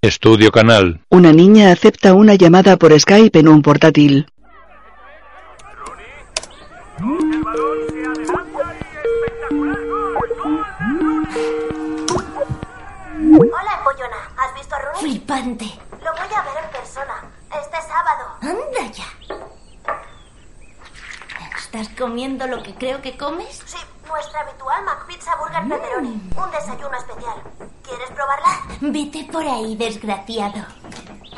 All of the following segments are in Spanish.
Estudio Canal. Una niña acepta una llamada por Skype en un portátil. Hola, Empollona. ¿Has visto a Rooney? Flipante. Lo voy a ver en persona. Este sábado. Anda ya. ¿Estás comiendo lo que creo que comes? Sí, nuestra habitual McPizza Burger Pepperoni. Un desayuno especial. ¿Quieres probarla? Vete por ahí, desgraciado.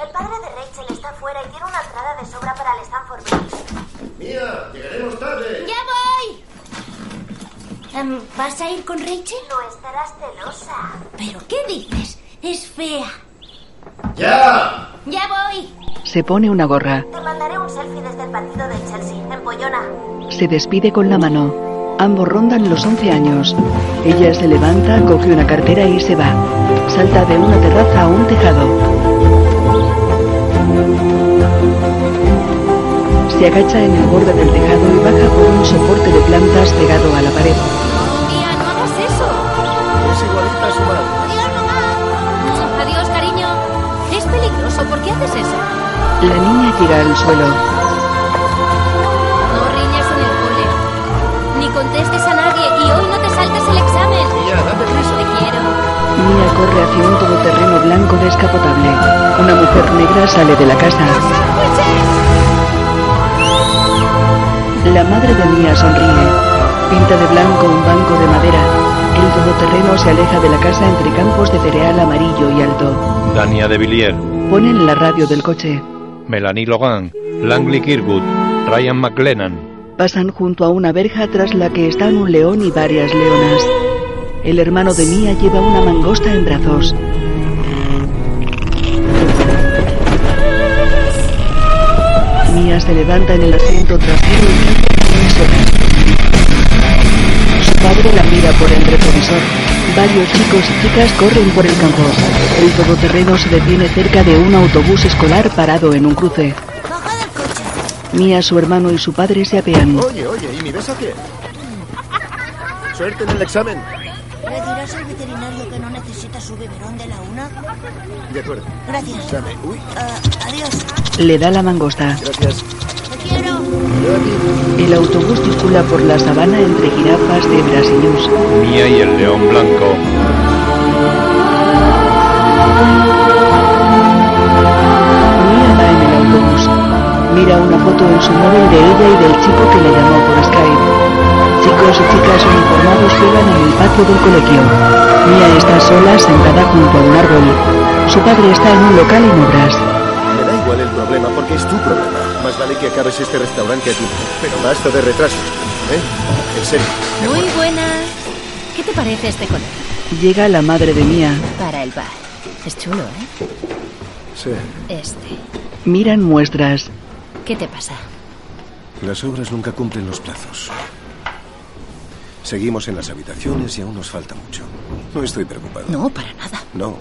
El padre de Rachel está fuera y tiene una entrada de sobra para el Stanford Bridge. Mía, llegaremos tarde. ¡Ya voy! Em, ¿Vas a ir con Rachel? No estarás celosa. ¿Pero qué dices? Es fea. ¡Ya! ¡Ya voy! Se pone una gorra. Te mandaré un selfie desde el partido del Chelsea. Empollona. Se despide con la mano. Ambos rondan los 11 años. Ella se levanta, coge una cartera y se va. Salta de una terraza a un tejado. Se agacha en el borde del tejado y baja por un soporte de plantas pegado a la pared. La niña tira al suelo. No riñas en el cole. Ni contestes a nadie. Y hoy no te saltes el examen. Mía, date prisa. Te quiero. Mia corre hacia un todoterreno blanco descapotable. Una mujer negra sale de la casa. La madre de Mia sonríe. Pinta de blanco un banco de madera. El todoterreno se aleja de la casa entre campos de cereal amarillo y alto. Dania de Villiers. Ponen la radio del coche. Melanie Logan. Langley Kirkwood. Ryan McLennan. Pasan junto a una verja tras la que están un león y varias leonas. El hermano de Mia lleva una mangosta en brazos. Mia se levanta en el asiento trasero y. Su padre la mira por el retrovisor. Varios chicos y chicas corren por el campo. El todoterreno se detiene cerca de un autobús escolar parado en un cruce. Baja del coche. Mia, su hermano y su padre se apean. Oye, oye, ¿y mi beso qué? Suerte en el examen. ¿Le dirás al veterinario que no necesita su biberón de la una? De acuerdo. Gracias. Dame. Uy, Ah, adiós. Le da la mangosta. gracias. El autobús circula por la sabana entre jirafas, cebras y ñus. Mia y el león blanco. Mia va en el autobús. Mira una foto en su móvil de ella y del chico que le llamó por Skype. Chicos y chicas uniformados juegan en el patio del colegio. Mia está sola sentada junto a un árbol. Su padre está en un local en obras. Que acabes este restaurante aquí. Pero basta de retrasos. ¿Eh? En serio. Muy buenas. ¿Qué te parece este colegio? Llega la madre de Mia. Para el bar. Es chulo, ¿eh? Sí. Este. Miran muestras. ¿Qué te pasa? Las obras nunca cumplen los plazos. Seguimos en las habitaciones y aún nos falta mucho. No estoy preocupado. No, para nada. No.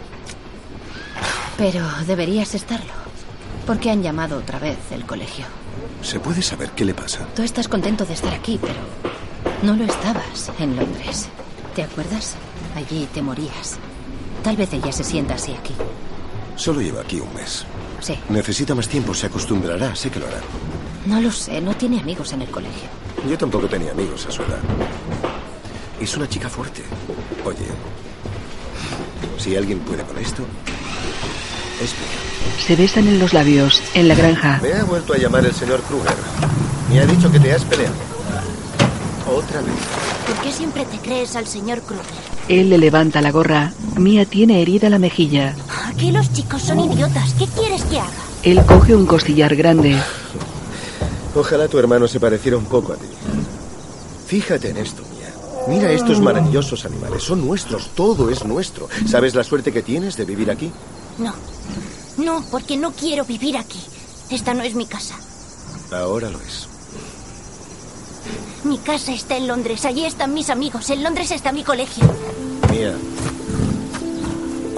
Pero deberías estarlo. Porque han llamado otra vez el colegio. ¿Se puede saber qué le pasa? Tú estás contento de estar aquí, pero no lo estabas en Londres. ¿Te acuerdas? Allí te morías. Tal vez ella se sienta así aquí. Solo lleva aquí un mes. Sí. Necesita más tiempo, se acostumbrará, sé que lo hará. No lo sé, no tiene amigos en el colegio. Yo tampoco tenía amigos a su edad. Es una chica fuerte. Oye, si alguien puede con esto, es mía. Se besan en los labios. En la granja. Me ha vuelto a llamar el señor Kruger. Me ha dicho que te has peleado. Otra vez. ¿Por qué siempre te crees al señor Kruger? Él le levanta la gorra. Mia tiene herida la mejilla. Aquí los chicos son idiotas. ¿Qué quieres que haga? Él coge un costillar grande. Ojalá tu hermano se pareciera un poco a ti. Fíjate en esto, Mía. Mira estos maravillosos animales. Son nuestros. Todo es nuestro. ¿Sabes la suerte que tienes de vivir aquí? No. No, porque no quiero vivir aquí. Esta no es mi casa. Ahora lo es. Mi casa está en Londres. Allí están mis amigos. En Londres está mi colegio. Mía.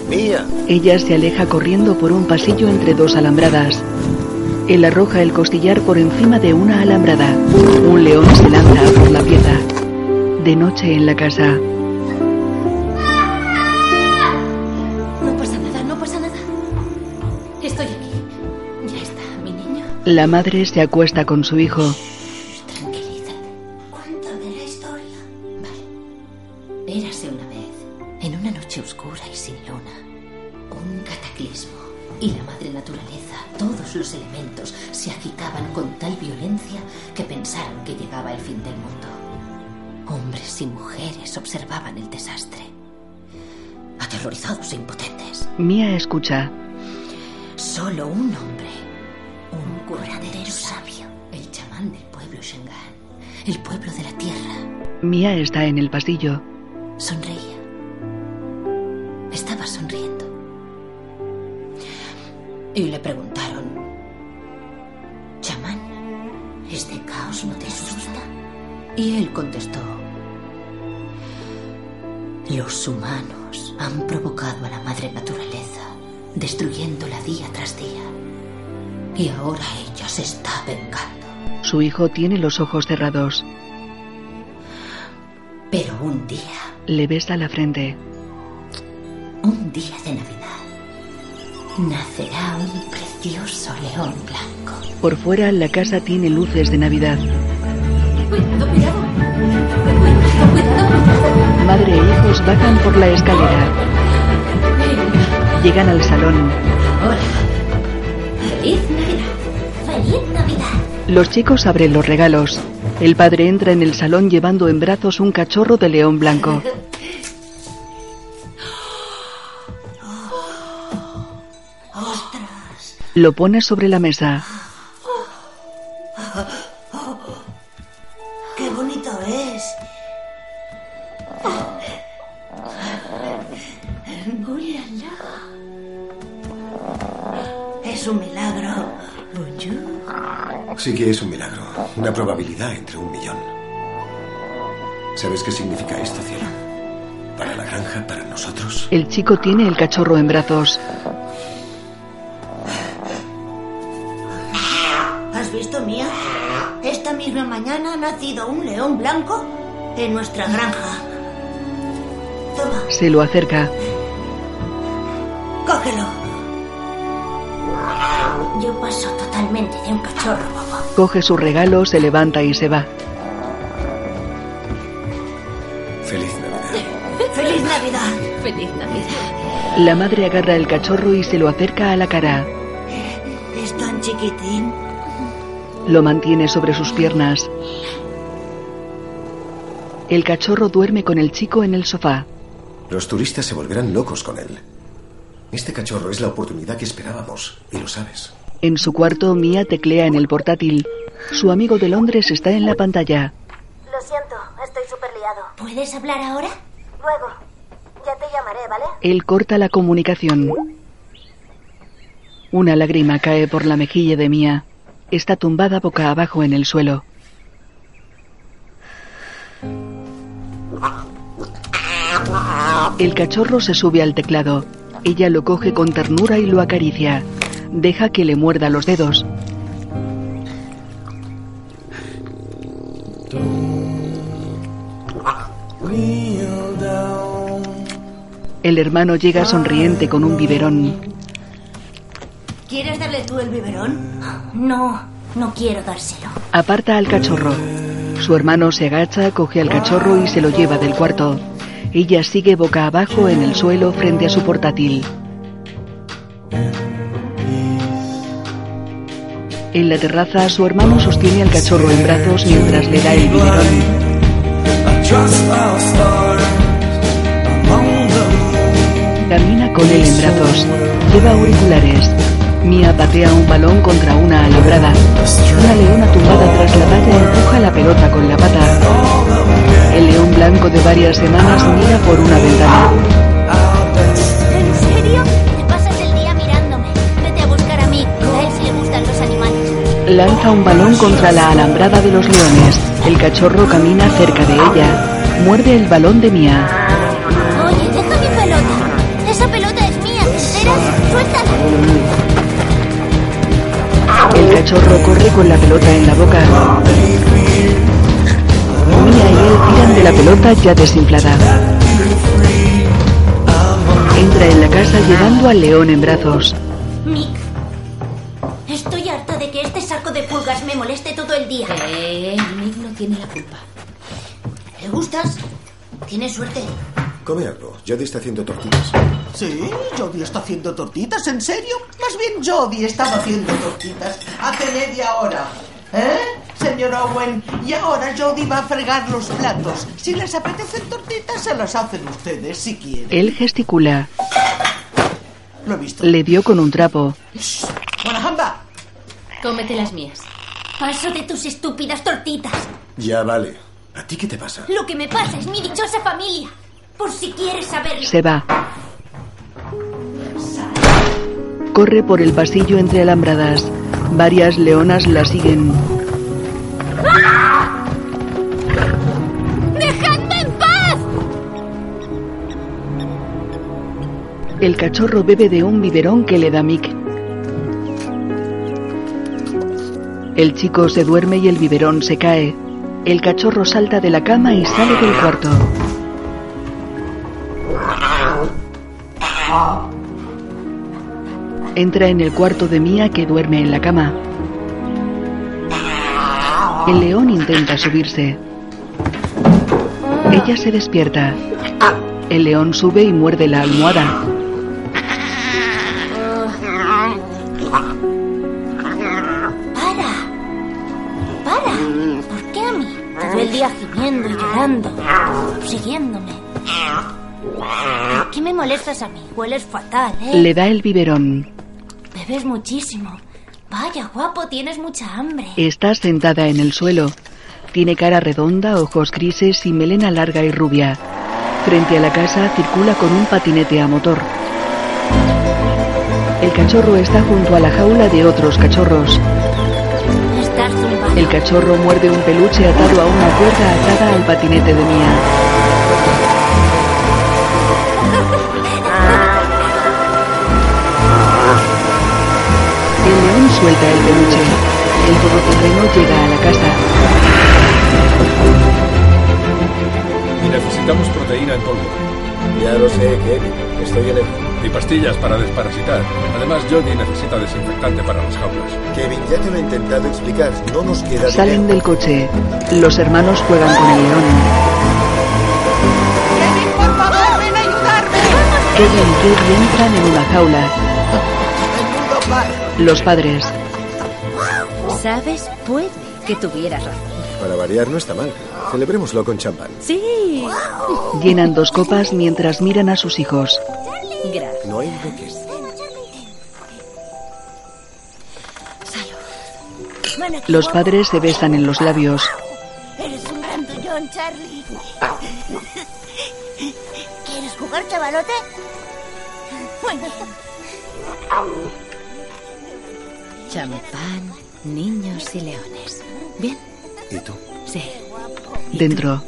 Mía. Ella se aleja corriendo por un pasillo entre dos alambradas. Él arroja el costillar por encima de una alambrada. Un león se lanza por la pieza. De noche en la casa. La madre se acuesta con su hijo. Tranquilidad. Cuéntame la historia. Vale. Érase una vez, en una noche oscura y sin luna, un cataclismo. Y la madre naturaleza, todos los elementos, se agitaban con tal violencia que pensaron que llegaba el fin del mundo. Hombres y mujeres observaban el desastre, aterrorizados e impotentes. Mia escucha. Mia está en el pasillo. sonreía. Estaba sonriendo. Y le preguntaron, chamán, ¿este caos no te asusta? Y él contestó, los humanos han provocado a la madre naturaleza, destruyéndola día tras día. Y ahora ella se está vengando. Su hijo tiene los ojos cerrados. Pero un día, Le besa la frente. un día de Navidad, nacerá un precioso león blanco. Por fuera la casa tiene luces de Navidad. Cuidado, cuidado. Cuidado. Madre e hijos bajan por la escalera. Llegan al salón. Hola. Feliz Navidad. ¡Feliz Navidad! Los chicos abren los regalos. El padre entra en el salón llevando en brazos un cachorro de león blanco. Lo pone sobre la mesa. ¡Qué bonito es! Es un milagro. Bonjour. Sí que es un milagro. Una probabilidad entre un millón. ¿Sabes qué significa esto, cielo? Para la granja, para nosotros. El chico tiene el cachorro en brazos. ¿Has visto, Mía? Esta misma mañana ha nacido un león blanco en nuestra granja. Toma, Se lo acerca. cógelo. Yo paso totalmente de un cachorro. Coge su regalo, se levanta y se va. Feliz Navidad. ¡Feliz Navidad! Feliz Navidad. La madre agarra el cachorro y se lo acerca a la cara. Es tan chiquitín. Lo mantiene sobre sus piernas. El cachorro duerme con el chico en el sofá. Los turistas se volverán locos con él. Este cachorro es la oportunidad que esperábamos, y lo sabes. En su cuarto, Mia teclea en el portátil. Su amigo de Londres está en la pantalla. Lo siento, estoy súper liado. ¿Puedes hablar ahora? Luego, ya te llamaré, ¿vale? Él corta la comunicación. Una lágrima cae por la mejilla de Mia. Está tumbada boca abajo en el suelo. El cachorro se sube al teclado. Ella lo coge con ternura y lo acaricia. Deja que le muerda los dedos. El hermano llega sonriente con un biberón. ¿Quieres darle tú el biberón? No, no quiero dárselo. Aparta al cachorro. Su hermano se agacha, coge al cachorro y se lo lleva del cuarto. Ella sigue boca abajo en el suelo frente a su portátil. En la terraza, su hermano sostiene al cachorro en brazos mientras le da el biberón. Camina con él en brazos. Lleva auriculares. Mia patea un balón contra una alambrada. Una leona tumbada tras la valla empuja la pelota con la pata. El león blanco de varias semanas mira por una ventana. ¿En serio? Te pasas el día mirándome. Vete a buscar a mí. A él sí le gustan los animales. Lanza un balón contra la alambrada de los leones. El cachorro camina cerca de ella. Muerde el balón de Mia. Oye, deja mi pelota. Esa pelota es mía, ¿te enteras? Suéltala. El cachorro corre con la pelota en la boca. Mia y él tiran de la pelota ya desinflada. Entra en la casa llevando al león en brazos. Mick, estoy harta de que este saco de pulgas me moleste todo el día. Eh, Nick no tiene la culpa. ¿Le gustas? Tienes suerte. Come algo. Jodie está haciendo tortillas. Sí, Jodie está haciendo tortitas, ¿en serio? Más bien Jodie estaba haciendo tortitas hace media hora. ¿Eh? Señor Owen, y ahora Jodie va a fregar los platos. Si les apetecen tortitas, se las hacen ustedes si quieren. Él gesticula. Lo he visto. Le dio con un trapo. ¡Guanajamba! Cómete las mías. Paso de tus estúpidas tortitas. Ya vale. ¿A ti qué te pasa? Lo que me pasa es mi dichosa familia. Por si quieres saberlo. Se va. Corre por el pasillo entre alambradas. Varias leonas la siguen. ¡Dejadme en paz! El cachorro bebe de un biberón que le da Mick. El chico se duerme y el biberón se cae. El cachorro salta de la cama y sale del cuarto. Entra en el cuarto de Mia que duerme en la cama. El león intenta subirse. Ella se despierta. El león sube y muerde la almohada. ¡Para! ¡Para! ¿Por qué a mí? Todo el día gimiendo y llorando. Siguiéndome. ¿Por qué me molestas a mí? Hueles fatal, ¿eh? Le da el biberón. Bebes muchísimo. Vaya, guapo, tienes mucha hambre. Está sentada en el suelo. Tiene cara redonda, ojos grises y melena larga y rubia. Frente a la casa circula con un patinete a motor. El cachorro está junto a la jaula de otros cachorros. El cachorro muerde un peluche atado a una cuerda atada al patinete de Mia. Suelta el peluche. El todoterreno llega a la casa. Y necesitamos proteína en polvo. Ya lo sé, Kevin. Estoy en el... Y pastillas para desparasitar. Además, Jodie necesita desinfectante para las jaulas. Kevin, ya te lo he intentado explicar. No nos queda Salen dinero. del coche. Los hermanos juegan con el león. ¡Kevin, por favor, ven a ayudarme! Kevin y Kevin entran en una jaula. Los padres. ¿Sabes? Puede que tuvieras razón. Para variar no está mal. Celebrémoslo con champán. Sí. Llenan dos copas mientras miran a sus hijos. Gracias. No hay aquí, Los padres se besan en los labios. Eres un grandullón, Charlie. ¿Quieres jugar, chavalote? Muy bien. Champán, niños y leones. Bien, ¿Y tú? sí. Dentro.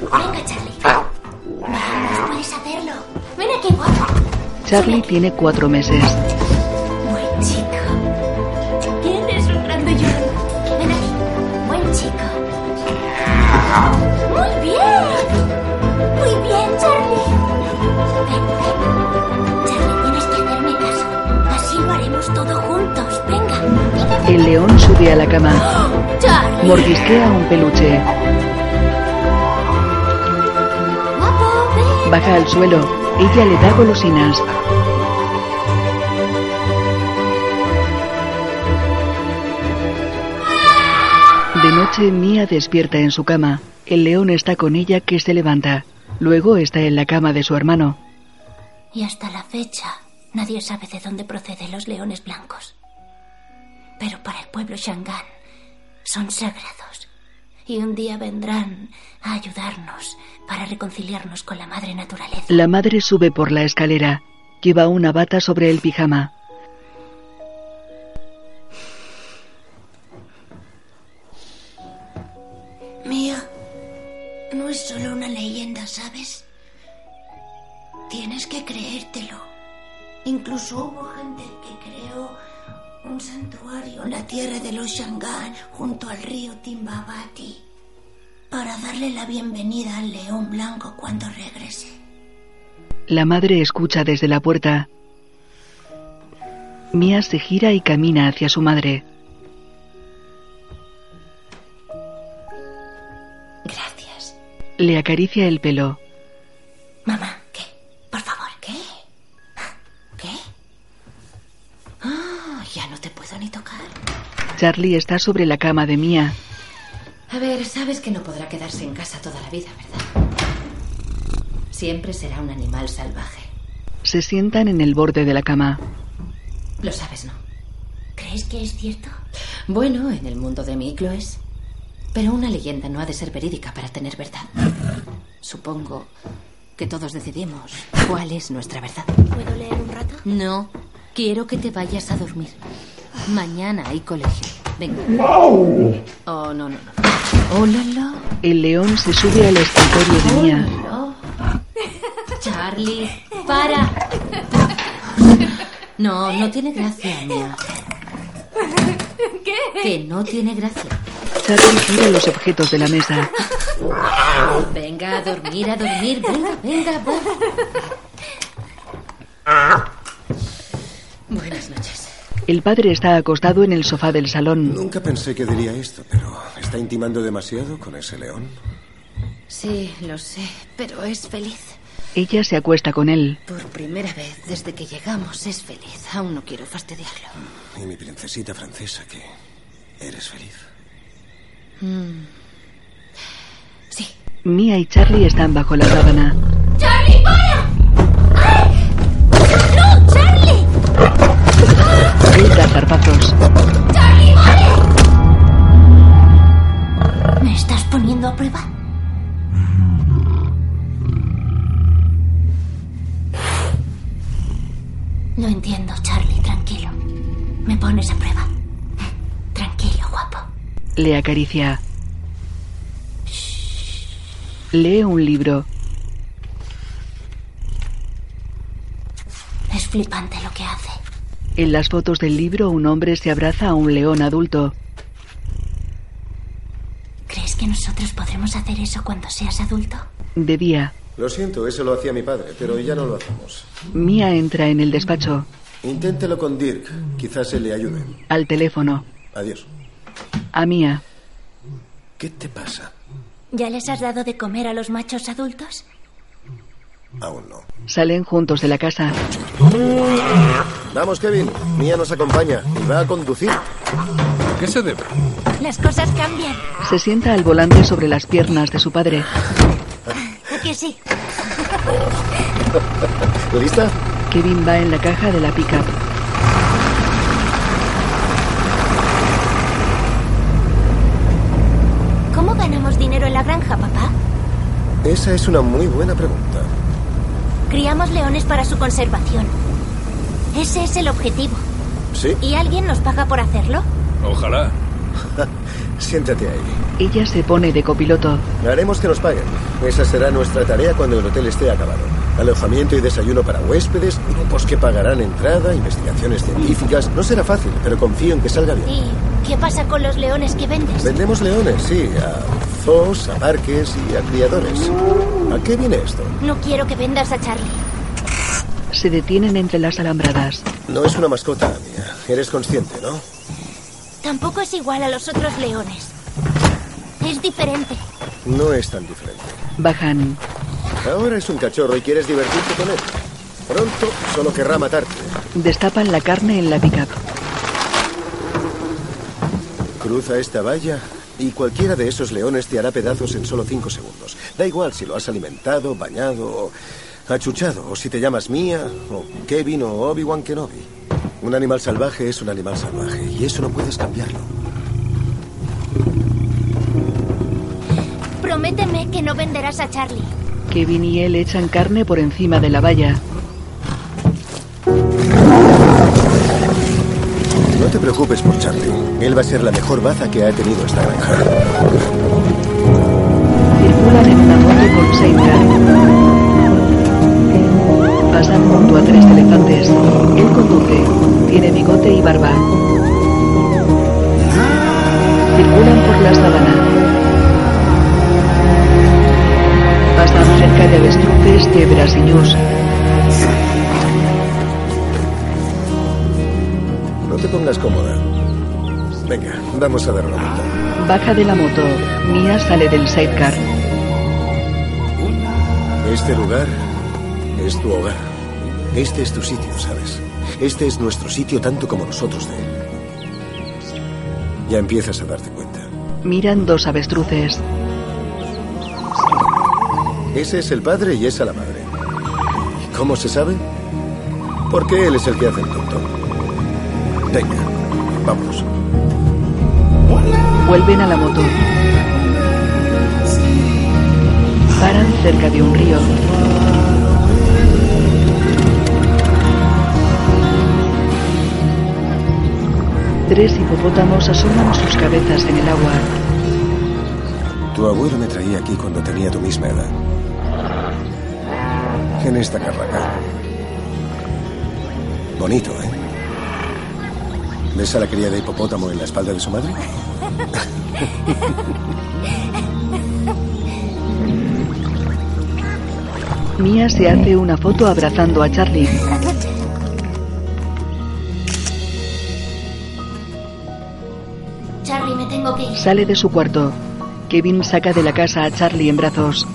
Venga, Charlie. Vamos, puedes hacerlo. Ven aquí, guapo. Charlie tiene cuatro meses. El león sube a la cama. Mordisquea un peluche. Baja al suelo. Ella le da golosinas. De noche, Mia despierta en su cama. El león está con ella que se levanta. Luego está en la cama de su hermano. Y hasta la fecha, nadie sabe de dónde proceden los leones blancos. Pero para el pueblo Shangan son sagrados. Y un día vendrán a ayudarnos para reconciliarnos con la madre naturaleza. La madre sube por la escalera. Lleva una bata sobre el pijama. Mía, no es solo una leyenda, ¿sabes? Tienes que creértelo. Incluso hubo gente un santuario en la tierra de los Shangan, junto al río Timbabati, para darle la bienvenida al león blanco cuando regrese. La madre escucha desde la puerta. Mia se gira y camina hacia su madre. Gracias. Le acaricia el pelo. Mamá, ya no te puedo ni tocar. Charlie está sobre la cama de Mia. A ver, sabes que no podrá quedarse en casa toda la vida, ¿verdad? Siempre será un animal salvaje. Se sientan en el borde de la cama. Lo sabes, ¿no? ¿crees que es cierto? Bueno, en el mundo de Mick lo es. Pero una leyenda no ha de ser verídica para tener verdad. Supongo que todos decidimos cuál es nuestra verdad. ¿Puedo leer un rato? No, quiero que te vayas a dormir. Mañana hay colegio. Venga. Oh, no, no, no. Oh, la, la. El león se sube al escritorio de Mia. Oh. Charlie, para. No, no tiene gracia, mía. ¿Qué? Que no tiene gracia. Charlie gira los objetos de la mesa. Venga, a dormir, a dormir. Venga, venga, va. El padre está acostado en el sofá del salón. Nunca pensé que diría esto, pero ¿está intimando demasiado con ese león? Sí, lo sé, pero es feliz. Ella se acuesta con él. Por primera vez desde que llegamos es feliz. Aún no quiero fastidiarlo. Y mi princesita francesa, que eres feliz. Mm. Sí. Mia y Charlie están bajo la sábana. ¡Charlie, para! ¡Ay! ¡No, Charlie! Él da zarpazos. ¡Charlie, vale! ¿Me estás poniendo a prueba? Lo entiendo, Charlie, tranquilo. Me pones a prueba. Tranquilo, guapo. Le acaricia. Lee un libro. Es flipante lo que hace. En las fotos del libro un hombre se abraza a un león adulto. ¿Crees que nosotros podremos hacer eso cuando seas adulto? De día, Lo siento, eso lo hacía mi padre, pero ya no lo hacemos. Mia entra en el despacho. Inténtelo con Dirk, quizás se le ayude. Al teléfono. Adiós. A Mia. ¿Qué te pasa? ¿Ya les has dado de comer a los machos adultos? Aún no. Salen juntos de la casa. Vamos, Kevin. Mía nos acompaña y va a conducir. ¿A qué se debe? Las cosas cambian. Se sienta al volante sobre las piernas de su padre. ¿A que sí? ¿Lista? Kevin va en la caja de la pickup. ¿Cómo ganamos dinero en la granja, papá? Esa es una muy buena pregunta. Criamos leones para su conservación. Ese es el objetivo. ¿Sí? ¿Y alguien nos paga por hacerlo? Ojalá. Siéntate ahí. Ella se pone de copiloto. Haremos que nos paguen. Esa será nuestra tarea cuando el hotel esté acabado. Alojamiento y desayuno para huéspedes, grupos que pagarán entrada, investigaciones científicas. No será fácil, pero confío en que salga bien. ¿Y qué pasa con los leones que vendes? Vendemos leones, sí, a zoos, a parques y a criadores. ¿A qué viene esto? No quiero que vendas a Charlie. Se detienen entre las alambradas. No es una mascota mía. Eres consciente, ¿no? Tampoco es igual a los otros leones. Es diferente. No es tan diferente. Bajan. Ahora es un cachorro y quieres divertirte con él. Pronto solo querrá matarte. Destapan la carne en la pickup. Cruza esta valla y cualquiera de esos leones te hará pedazos en solo cinco segundos. Da igual si lo has alimentado, bañado o achuchado, o si te llamas Mía, o Kevin o Obi-Wan Kenobi. Un animal salvaje es un animal salvaje y eso no puedes cambiarlo. Prométeme que no venderás a Charlie. Kevin y él echan carne por encima de la valla. Te preocupes por Charlie. Él va a ser la mejor baza que ha tenido esta granja. Una moto con sidecar. Pasan junto a tres elefantes. Él conduce. Tiene bigote y barba. Circulan por la sabana. Pasan cerca de avestruces, cebras y No te pongas cómoda. Venga, vamos a dar una vuelta. Baja de la moto. Mia sale del sidecar. Este lugar es tu hogar. Este es tu sitio, ¿sabes? Este es nuestro sitio tanto como nosotros de él. Ya empiezas a darte cuenta. Miran dos avestruces. Ese es el padre y esa la madre. ¿Y cómo se sabe? Porque él es el que hace el tonto. Venga, vamos. Vuelven a la moto. Paran cerca de un río. Tres hipopótamos asoman sus cabezas en el agua. Tu abuelo me traía aquí cuando tenía tu misma edad. En esta carraca. Bonito, ¿eh? ¿Ves a la cría de hipopótamo en la espalda de su madre? Mia se hace una foto abrazando a Charlie. Charlie, me tengo que ir. Sale de su cuarto. Kevin saca de la casa a Charlie en brazos.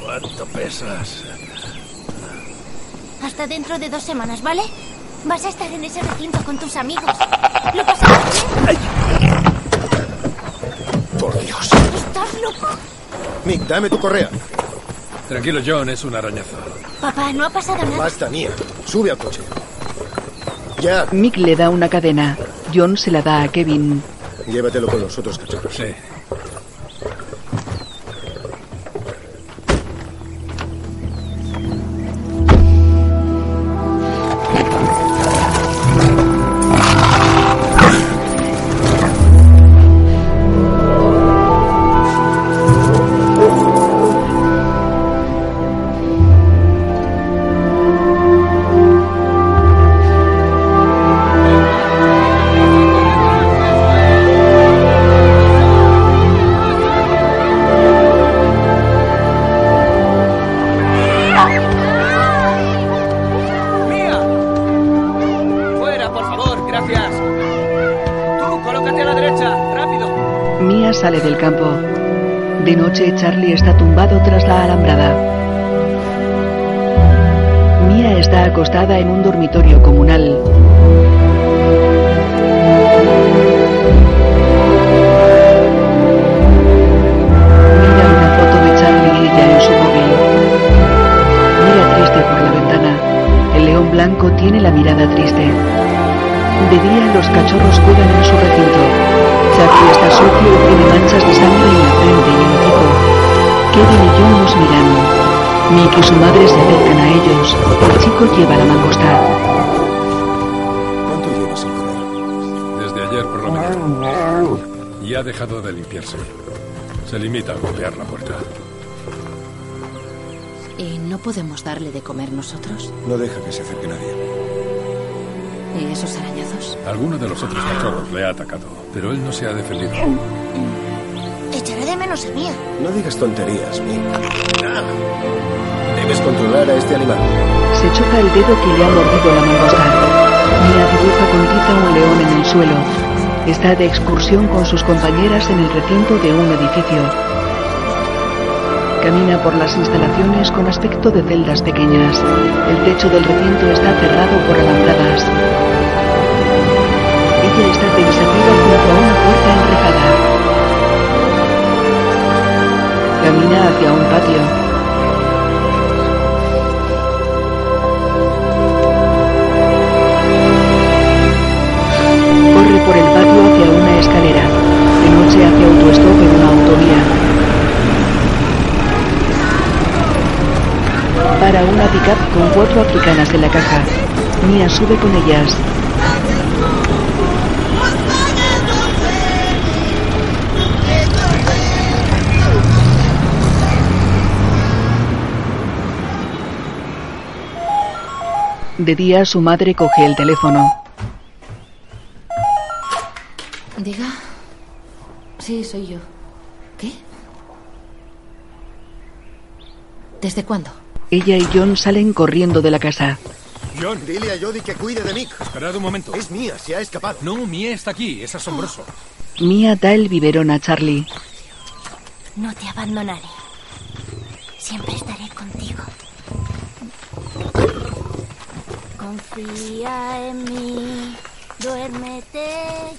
¿Cuánto pesas? Hasta dentro de dos semanas, ¿vale? Vas a estar en ese recinto con tus amigos. ¿Lo pasamos bien? Por Dios. ¿Estás loco? Mick, dame tu correa. Tranquilo, John, es un arañazo. Papá, no ha pasado nada. Basta, Mía. Sube al coche. Ya. Mick le da una cadena. John se la da a Kevin. Llévatelo con los otros cachorros. Sí. Charlie está tumbado tras la alambrada. Mia está acostada en un dormitorio y su madre se acercan a ellos. El chico lleva la mangosta. ¿Cuánto llevas sin comer? Desde ayer por la mañana. Y ha dejado de limpiarse. Se limita a golpear la puerta. ¿Y no podemos darle de comer nosotros? No deja que se acerque nadie. ¿Y esos arañazos? Alguno de los otros cachorros le ha atacado, pero él no se ha defendido. No digas tonterías, Mick. Debes controlar a este animal. Se choca el dedo que le ha mordido la mangosta. Mia dibuja con tiza un león en el suelo. Está de excursión con sus compañeras en el recinto de un edificio. Camina por las instalaciones con aspecto de celdas pequeñas. El techo del recinto está cerrado por alambradas. Ella está pensativa junto a una puerta enrejada. Camina hacia un patio. Corre por el patio hacia una escalera. De noche hacia autostop en una autovía. Para una pickup con cuatro africanas en la caja. Mia sube con ellas. De día su madre coge el teléfono. Diga. Sí, soy yo. ¿Qué? ¿Desde cuándo? Ella y John salen corriendo de la casa. John, Dile a Jody que cuide de Mick. esperad un momento. Es mía, se ha escapado. No, Mie está aquí, es asombroso. Mia da el biberón a Charlie. No te abandonaré. Siempre estaré contigo. Confía en mí, duérmete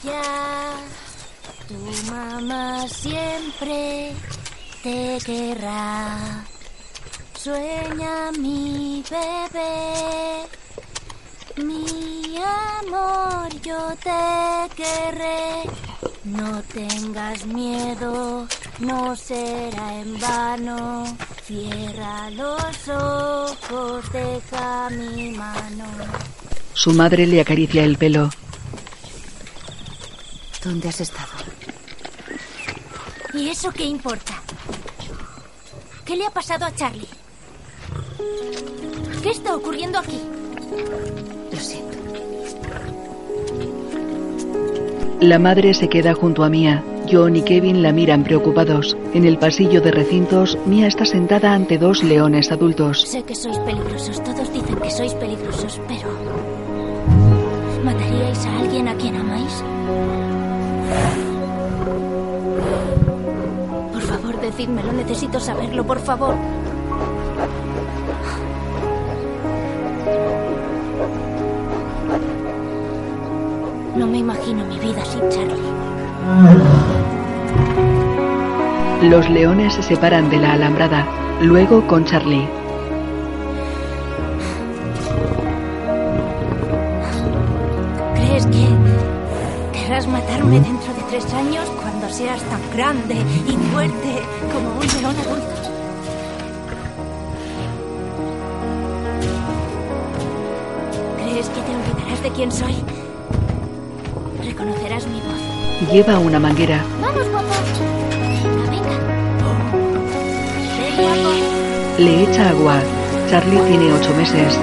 ya. Tu mamá siempre te querrá. Sueña mi bebé, mi amor, yo te querré. No tengas miedo, no será en vano. Cierra los ojos, deja mi mano. Su madre le acaricia el pelo. ¿Dónde has estado? ¿Y eso qué importa? ¿Qué le ha pasado a Charlie? ¿Qué está ocurriendo aquí? La madre se queda junto a Mia. John y Kevin la miran preocupados. En el pasillo de recintos, Mia está sentada ante dos leones adultos. Sé que sois peligrosos, todos dicen que sois peligrosos, pero... ¿Mataríais a alguien a quien amáis? Por favor, decídmelo, necesito saberlo, por favor. No me imagino mi vida sin Charlie. Los leones se separan de la alambrada, luego con Charlie. ¿Crees que querrás matarme dentro de tres años cuando seas tan grande y fuerte como un león adulto? ¿Crees que te olvidarás de quién soy? Reconocerás mi voz. Lleva una manguera. Vamos, papá. Venga, venga. Le echa agua. Charlie tiene ocho meses.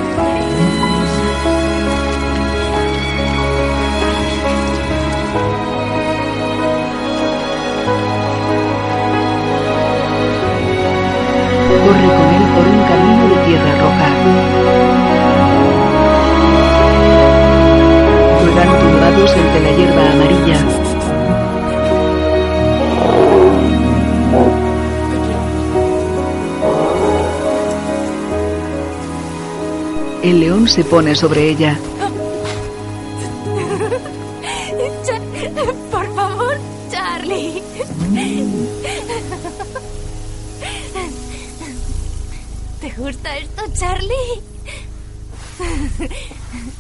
Corre con él por un camino de tierra roja. El león se pone sobre ella. Por favor, Charlie. ¿Te gusta esto, Charlie?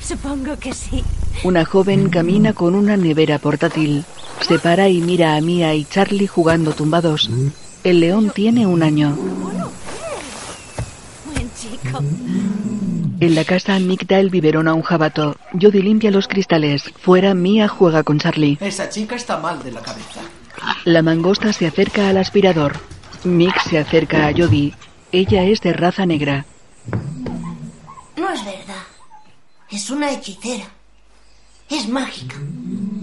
Supongo que sí. Una joven camina con una nevera portátil. Se para y mira a Mia y Charlie jugando tumbados. El león tiene un año. Buen chico. En la casa, Mick da el biberón a un jabato. Jody limpia los cristales. Fuera, Mia juega con Charlie. Esa chica está mal de la cabeza. La mangosta se acerca al aspirador. Mick se acerca a Jody. Ella es de raza negra. No es verdad. Es una hechicera. Es mágica.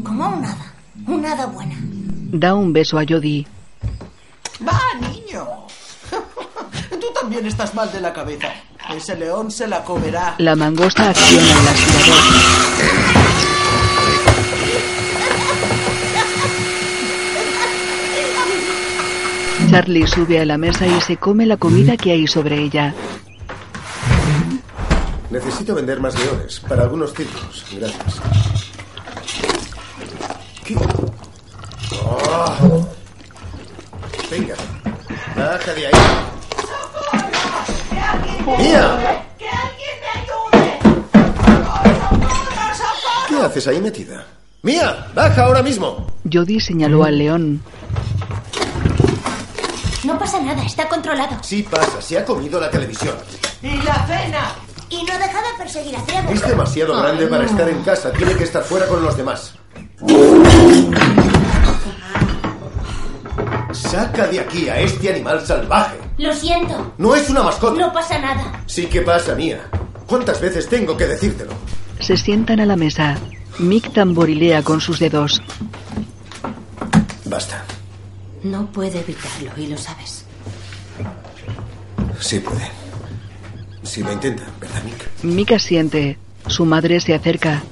Como un hada. Un hada buena. Da un beso a Jody. ¡Va, niño! Tú también estás mal de la cabeza. Ese león se la comerá. La mangosta acciona el aspirador. Charlie sube a la mesa y se come la comida que hay sobre ella. Necesito vender más leones para algunos circos. Gracias. ¿Qué? Oh. Venga, baja de ahí. ¡Mía! ¡Que alguien me ayude! ¿Qué haces ahí metida? ¡Mía! ¡Baja ahora mismo! Jody señaló al león. No pasa nada, está controlado. Sí pasa, se ha comido la televisión. ¡Y la cena! Y no deja de perseguir a Ciego. Es demasiado grande para estar en casa. Tiene que estar fuera con los demás. Saca de aquí a este animal salvaje. Lo siento. No es una mascota. No pasa nada. Sí que pasa, Mía. ¿Cuántas veces tengo que decírtelo? Se sientan a la mesa. Mick tamborilea con sus dedos. Basta. No puede evitarlo y lo sabes. Sí puede. Si lo intenta, ¿verdad, Mick? Mick asiente. Su madre se acerca.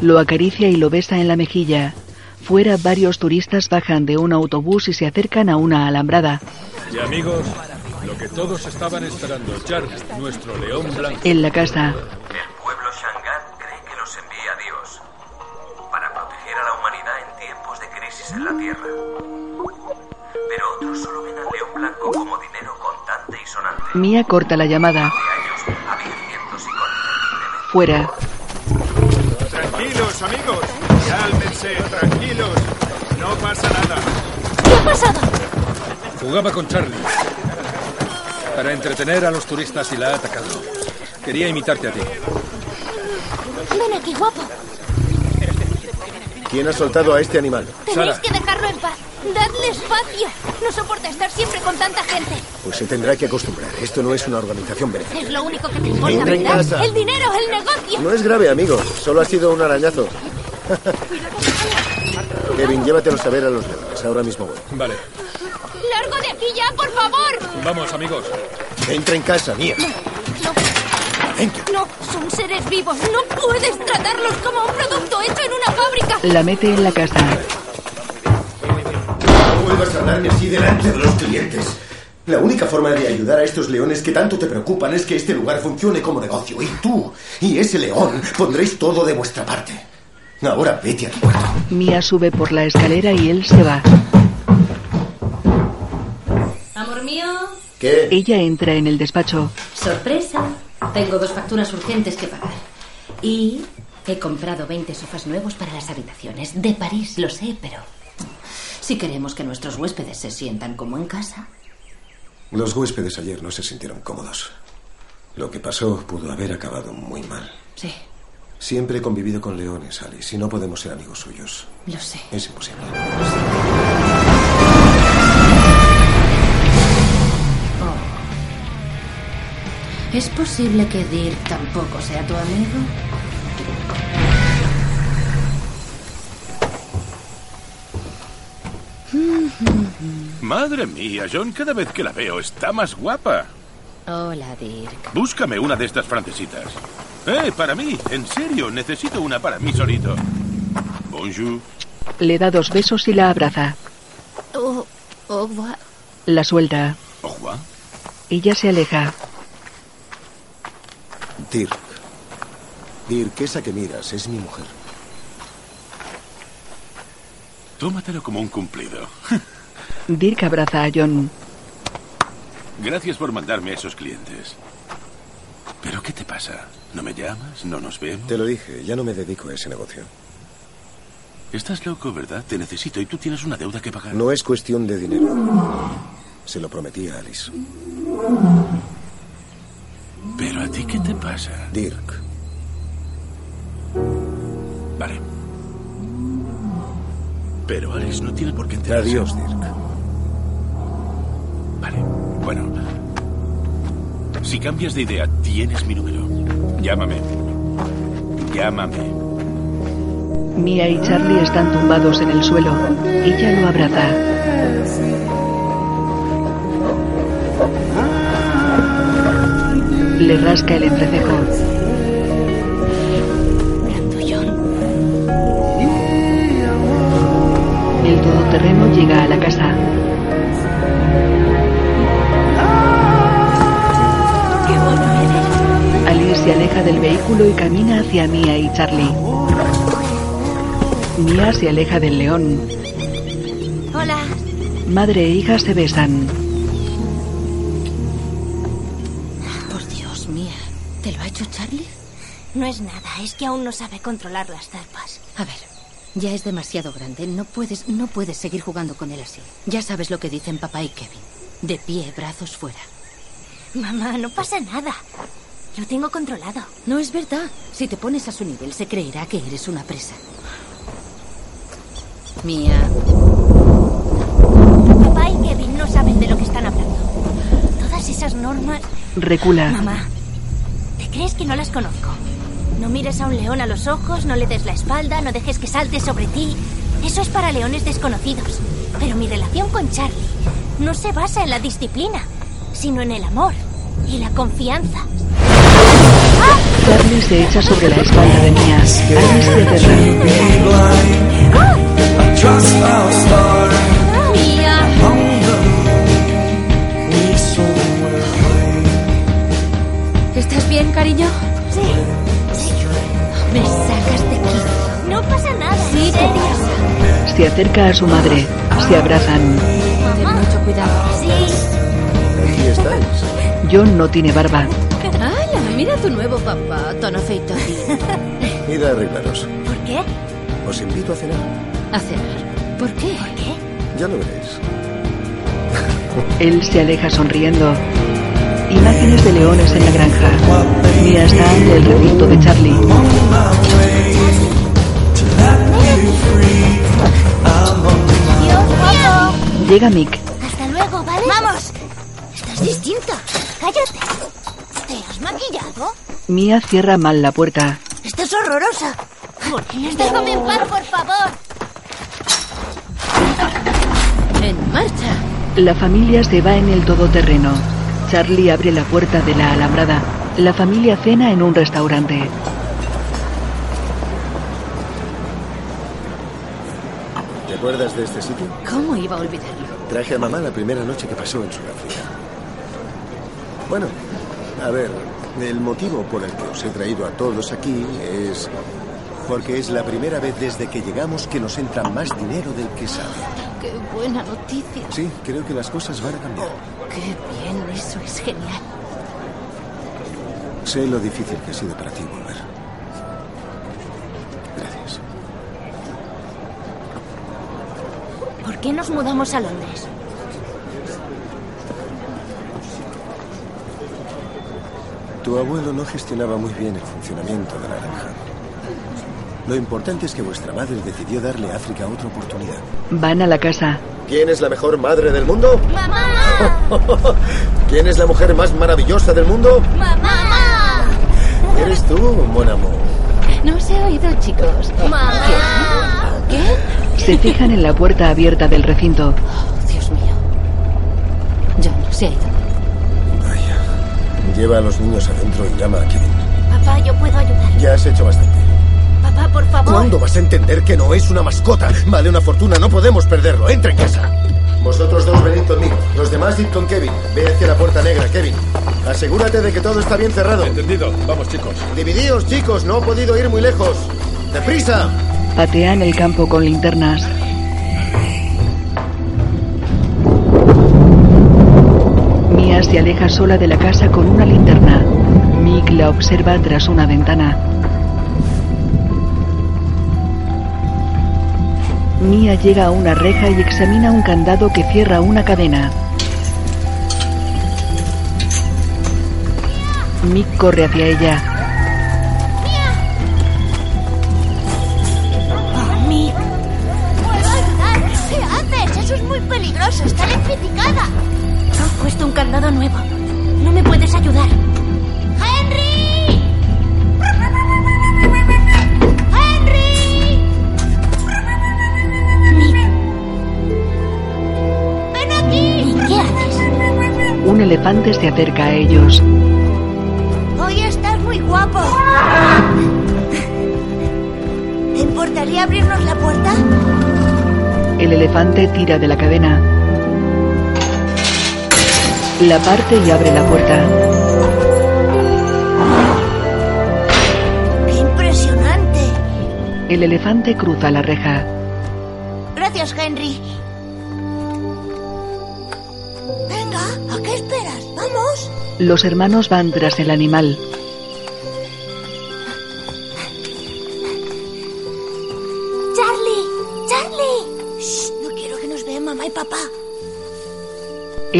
Lo acaricia y lo besa en la mejilla. Fuera varios turistas bajan de un autobús y se acercan a una alambrada. Y amigos, Lo que todos estaban esperando, Charlie, nuestro león blanco. En la casa, El pueblo Shangan cree que los envía Dios para proteger a la humanidad en tiempos de crisis en la Tierra. Pero otros solo ven al león blanco como dinero contante y sonante. Mia corta la llamada. Fuera, Tranquilos, amigos. Cálmense, tranquilos. No pasa nada. ¿Qué ha pasado? Jugaba con Charlie. Para entretener a los turistas y la ha atacado. Quería imitarte a ti. Ven aquí, guapo. ¿Quién ha soltado a este animal? Tenéis que dejarlo en paz. Dadle espacio. No soporta estar siempre con tanta gente. Pues se tendrá que acostumbrar. Esto no es una organización benéfica. Es lo único que te importa, ¿verdad? casa. El dinero, el negocio. No es grave, amigo. Solo ha sido un arañazo. Kevin, llévatelos a ver a los leones. Ahora mismo voy. Vale. ¡Largo de aquí ya, por favor! Vamos, amigos. Entra en casa, Mía. No, son seres vivos. No puedes tratarlos como un producto hecho en una fábrica. la mete en la casa. No vuelvas a hablarme así delante de los clientes. La única forma de ayudar a estos leones que tanto te preocupan es que este lugar funcione como negocio. Y tú y ese león pondréis todo de vuestra parte. Ahora vete a tu cuarto. Mia sube por la escalera y él se va. Amor mío. ¿Qué? Ella entra en el despacho. Sorpresa. Tengo dos facturas urgentes que pagar. Y he comprado 20 sofás nuevos para las habitaciones. De París, lo sé, pero... Si queremos que nuestros huéspedes se sientan como en casa... Los huéspedes ayer no se sintieron cómodos. Lo que pasó pudo haber acabado muy mal. Sí, Siempre he convivido con leones, Alice, y no podemos ser amigos suyos. lo sé. Es imposible. ¿Es posible que Dirk tampoco sea tu amigo? Madre mía, John, cada vez que la veo está más guapa. Hola, Dirk. Búscame una de estas francesitas. Eh, para mí, en serio, necesito una para mí solito. Bonjour. Le da dos besos y la abraza. Oh, au revoir. La suelta. Au revoir. Ella se aleja. Dirk. Dirk, esa que miras es mi mujer. Tómatelo como un cumplido. Dirk abraza a John. Gracias por mandarme a esos clientes. ¿Pero qué te pasa? ¿No me llamas? ¿No nos vemos? Te lo dije, ya no me dedico a ese negocio. Estás loco, ¿verdad? Te necesito y tú tienes una deuda que pagar. No es cuestión de dinero. Se lo prometí a Alice. ¿Pero a ti qué te pasa? Dirk. Vale. Pero Alice no tiene por qué enterarse. Adiós, Dirk. Vale. Bueno. Si cambias de idea, tienes mi número. Llámame. Llámame. Mia y Charlie están tumbados en el suelo. Ella lo abraza. Le rasca el entrecejo. El todoterreno llega a la casa. Aleja del vehículo y camina hacia Mia y Charlie. Mia se aleja del león. Hola. Madre e hija se besan. Por Dios, mía. ¿Te lo ha hecho Charlie? No es nada, es que aún no sabe controlar las zarpas. A ver, ya es demasiado grande. No puedes, no puedes seguir jugando con él así. Ya sabes lo que dicen papá y Kevin. De pie, brazos fuera. Mamá, no pasa nada. Lo tengo controlado. No es verdad. Si te pones a su nivel, se creerá que eres una presa. Mía. Papá y Kevin no saben de lo que están hablando. Todas esas normas... Recula. Mamá, ¿te crees que no las conozco? No mires a un león a los ojos, no le des la espalda, no dejes que salte sobre ti. Eso es para leones desconocidos. Pero mi relación con Charlie no se basa en la disciplina, sino en el amor y la confianza. Carly se echa sobre la espalda de Mias. Alice se aterra. ¿Estás bien, cariño? Sí. Me sacas de aquí. No pasa nada. Sí, te. Se acerca a su madre. Se abrazan. Ten mucho cuidado. Sí. Aquí estáis. John no tiene barba. ¡Hala! Mira a tu nuevo papá, tan afeitado. Id a arreglaros. ¿Por qué? Os invito a cenar. A cenar. ¿Por qué? ¿Por qué? Ya lo veréis. Él se aleja sonriendo. Imágenes de leones en la granja. Mia está ante el recinto de Charlie. Llega Mick. Hasta luego, ¿vale? Vamos. Estás distinta. Cállate. ¿Te has maquillado? Mia cierra mal la puerta. Estás horrorosa. Déjame en paz, por favor. En marcha. La familia se va en el todoterreno. Charlie abre la puerta de la alambrada. La familia cena en un restaurante. ¿Te acuerdas de este sitio? ¿Cómo iba a olvidarlo? Traje a mamá la primera noche que pasó en Sudáfrica. Bueno, a ver, el motivo por el que os he traído a todos aquí es porque es la primera vez desde que llegamos que nos entra más dinero del que sale. Qué buena noticia. Sí, creo que las cosas van a cambiar. Qué bien, eso es genial. Sé lo difícil que ha sido para ti volver. Gracias. ¿Por qué nos mudamos a Londres? Tu abuelo no gestionaba muy bien el funcionamiento de la granja. Lo importante es que vuestra madre decidió darle a África otra oportunidad. Van a la casa. ¿Quién es la mejor madre del mundo? ¡Mamá! ¿Quién es la mujer más maravillosa del mundo? ¡Mamá! Eres tú, mon amour. No os he oído, chicos. ¡Mamá! ¿Qué? Se fijan en la puerta abierta del recinto. Oh, Dios mío. John se ha ido. Lleva a los niños adentro y llama a Kevin. Papá, yo puedo ayudar. Ya has hecho bastante. Papá, por favor. ¿Cuándo vas a entender que no es una mascota? Vale una fortuna, no podemos perderlo. Entra en casa. Vosotros dos venid conmigo. Los demás id con Kevin. Ve hacia la puerta negra, Kevin. Asegúrate de que todo está bien cerrado. Entendido. Vamos, chicos. Dividíos, chicos. No he podido ir muy lejos. ¡Deprisa! Patean el campo con linternas. Se aleja sola de la casa con una linterna. Mick la observa tras una ventana. Mia llega a una reja y examina un candado que cierra una cadena. Mick corre hacia ella. Nuevo. No me puedes ayudar. ¡Henry! ¡Henry! ¡Ven aquí! ¿Y qué haces? Un elefante se acerca a ellos. Hoy estás muy guapo. ¿Te importaría abrirnos la puerta? El elefante tira de la cadena. La parte y abre la puerta. ¡Qué impresionante! El elefante cruza la reja. Gracias, Henry. Venga, ¿a qué esperas? ¡Vamos! Los hermanos van tras el animal.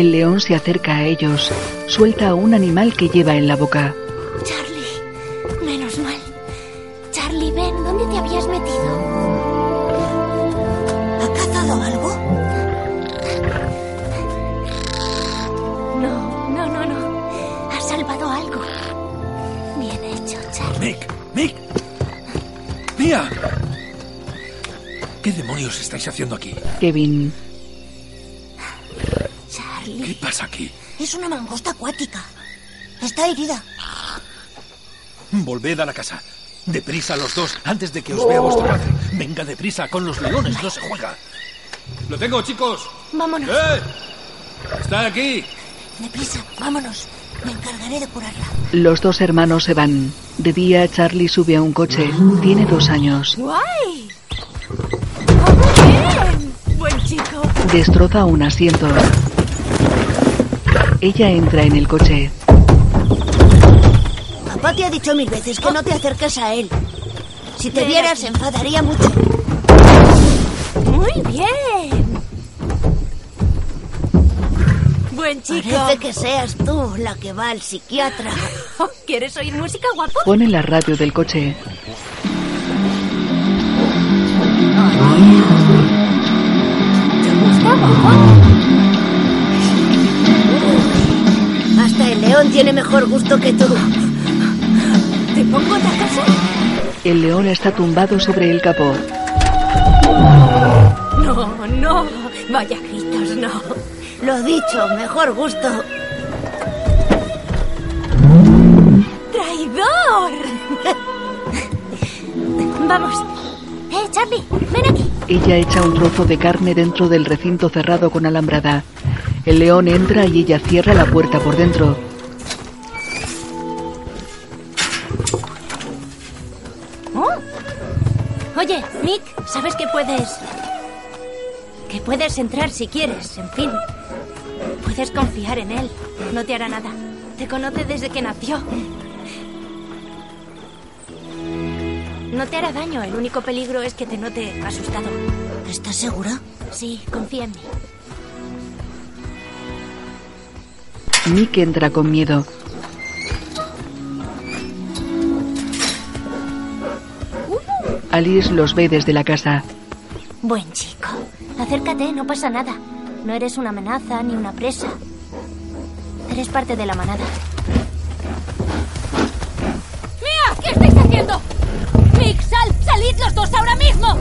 El león se acerca a ellos. Suelta a un animal que lleva en la boca. Charlie, menos mal. Charlie, ven, ¿dónde te habías metido? ¿Ha cazado algo? No, no, no, no. Ha salvado algo. Bien hecho, Charlie. Mick, Mick. Mía. ¿Qué demonios estáis haciendo aquí? Kevin. Charlie. ¿Qué pasa aquí? Es una mangosta acuática. Está herida. Volved a la casa. Deprisa los dos, antes de que os vea vuestra madre. Venga deprisa, con los leones no se juega. ¡Lo tengo, chicos! Vámonos. ¡Eh! ¡Está aquí! Deprisa, vámonos. Me encargaré de curarla. Los dos hermanos se van. De día, Charlie sube a un coche. Tiene dos años. ¡Guay! ¡Oh, muy bien! ¡Buen chico! Destroza un asiento. Ella entra en el coche. Papá te ha dicho mil veces que no te acerques a él. Si te viera, se enfadaría mucho. ¡Muy bien! Buen chico. Parece que seas tú la que va al psiquiatra. ¿Quieres oír música, guapo? Pone la radio del coche. ¿Te gusta, guapo? El león tiene mejor gusto que tú. ¿Te pongo otra cosa? El león está tumbado sobre el capó. No, no. Vaya gritos, no. Lo dicho, mejor gusto. ¡Traidor! Vamos. Eh, Charlie, ven aquí. Ella echa un trozo de carne dentro del recinto cerrado con alambrada. El león entra y ella cierra la puerta por dentro. ¿Sabes que puedes... que puedes entrar si quieres, en fin. Puedes confiar en él. No te hará nada. Te conoce desde que nació. No te hará daño. El único peligro es que te note asustado. ¿Estás segura? Sí, confía en mí. Nick entra con miedo. Alice los ve desde la casa. Buen chico. Acércate, no pasa nada. No eres una amenaza ni una presa. Eres parte de la manada. ¡Mía! ¿Qué estáis haciendo? ¡Mick, sal! ¡Salid los dos ahora mismo!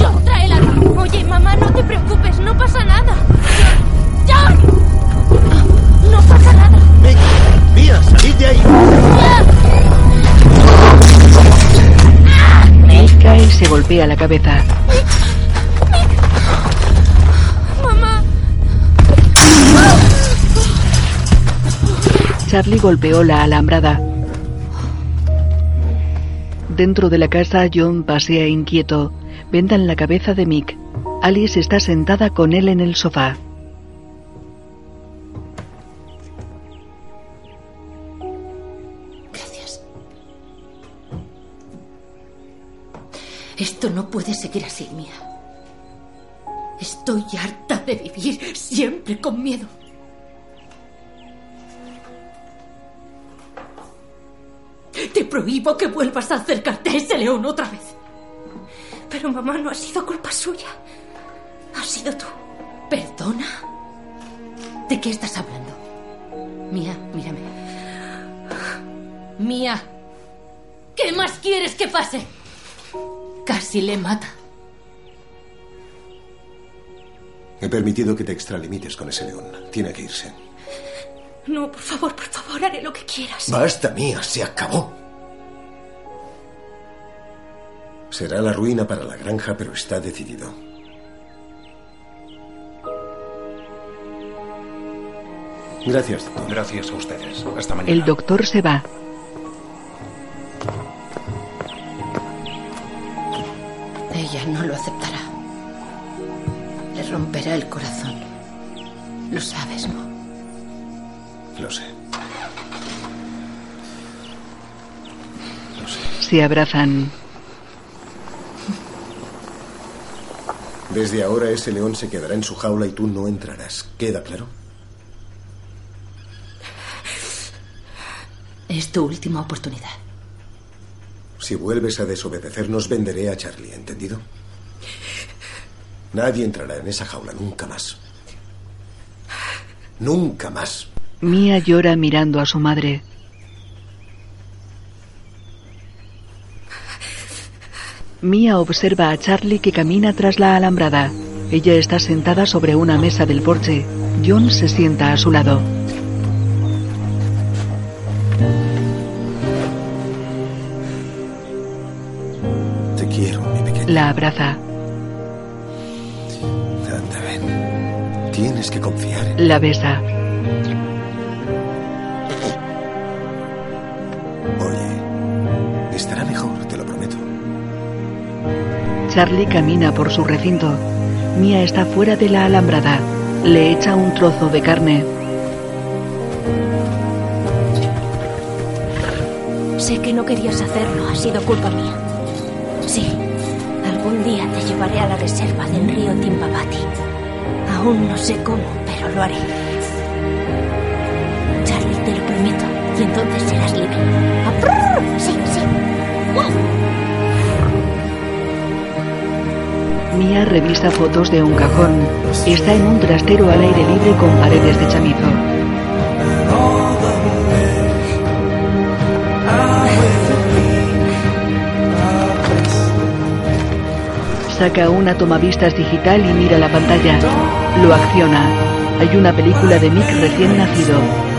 ¡John, tráela! Oye, mamá, no te preocupes, no pasa nada. ¡John! No pasa nada. ¡Mía, salid de ahí! Nick cae y se golpea la cabeza. Mamá. Charlie golpeó la alambrada. Dentro de la casa, John pasea inquieto. Vendan la cabeza de Mick. Alice está sentada con él en el sofá. No puede seguir así, Mía. Estoy harta de vivir siempre con miedo. Te prohíbo que vuelvas a acercarte a ese león otra vez. Pero mamá, no ha sido culpa suya. Has sido tú. ¿Perdona? ¿De qué estás hablando? Mía, mírame. Mía, ¿qué más quieres que pase? Casi le mata. He permitido que te extralimites con ese león. Tiene que irse. No, por favor, por favor, haré lo que quieras. Basta, mía, se acabó. Será la ruina para la granja, pero está decidido. Gracias, doctor. Gracias a ustedes. Hasta mañana. El doctor se va. Ella no lo aceptará. Le romperá el corazón. Lo sabes, ¿no? Lo sé. Lo sé. Se abrazan. Desde ahora ese león se quedará en su jaula y tú no entrarás. ¿Queda claro? Es tu última oportunidad. Si vuelves a desobedecernos, venderé a Charlie, ¿entendido? Nadie entrará en esa jaula nunca más. Nunca más. Mia llora mirando a su madre. Mia observa a Charlie que camina tras la alambrada. Ella está sentada sobre una mesa del porche. John se sienta a su lado. la abraza. Anda, ven. Tienes que confiar. En... La besa. Oye, estará mejor, te lo prometo. Charlie camina por su recinto. Mia está fuera de la alambrada. Le echa un trozo de carne. Sé que no querías hacerlo, ha sido culpa mía. Te llevaré a la reserva del río Timbabati. Aún no sé cómo, pero lo haré. Charlie, te lo prometo, y entonces serás libre. ¡Aprrr! Sí, sí. Mia revisa fotos de un cajón. Está en un trastero al aire libre con paredes de chamizo. Saca una tomavistas digital y mira la pantalla. Lo acciona. Hay una película de Mick recién nacido.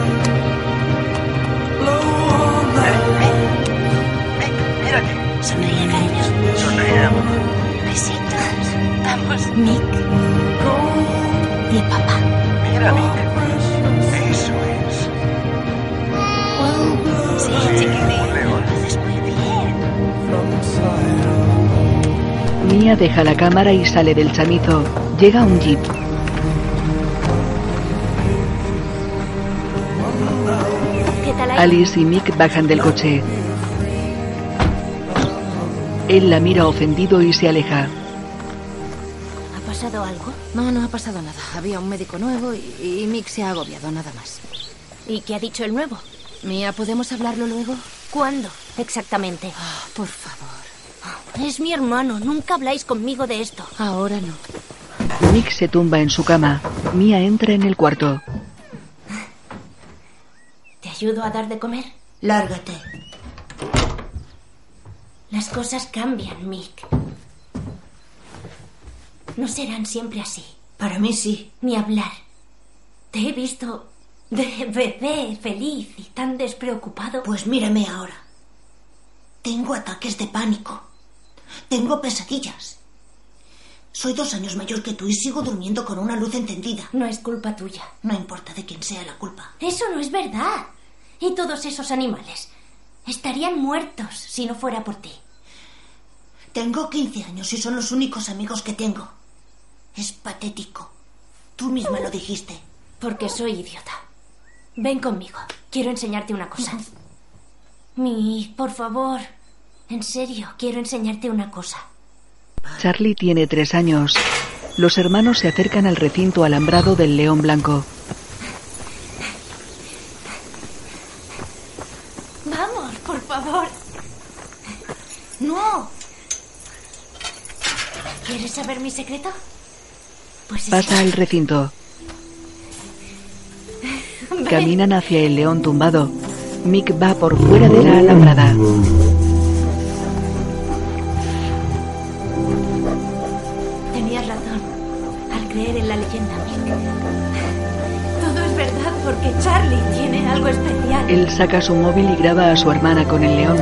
Deja la cámara y sale del chamizo. Llega un jeep. Alice y Mick bajan del coche. Él la mira ofendido y se aleja. ¿Ha pasado algo? No, no ha pasado nada. Había un médico nuevo y, y Mick se ha agobiado, nada más. ¿Y qué ha dicho el nuevo? Mía, ¿podemos hablarlo luego? ¿Cuándo? Exactamente. Ah, por favor. Es mi hermano. Nunca habláis conmigo de esto. Ahora no. Mick se tumba en su cama. Mia entra en el cuarto. ¿Te ayudo a dar de comer? Lárgate. Las cosas cambian, Mick. No serán siempre así. Para mí sí. Ni hablar. Te he visto de bebé feliz y tan despreocupado. Pues mírame ahora. Tengo ataques de pánico. Tengo pesadillas. Soy dos años mayor que tú y sigo durmiendo con una luz encendida. No es culpa tuya. No importa de quién sea la culpa. Eso no es verdad. Y todos esos animales estarían muertos si no fuera por ti. Tengo 15 años y son los únicos amigos que tengo. Es patético. Tú misma lo dijiste. Porque soy idiota. Ven conmigo. Quiero enseñarte una cosa. Mi, por favor. En serio, quiero enseñarte una cosa. Charlie tiene tres años. Los hermanos se acercan al recinto alambrado del león blanco. Vamos, por favor. No. ¿Quieres saber mi secreto? Pues es Pasa al recinto. Ven. Caminan hacia el león tumbado. Mick va por fuera de la alambrada. En la leyenda, Mick. Todo es verdad porque Charlie tiene algo especial. Él saca su móvil y graba a su hermana con el león.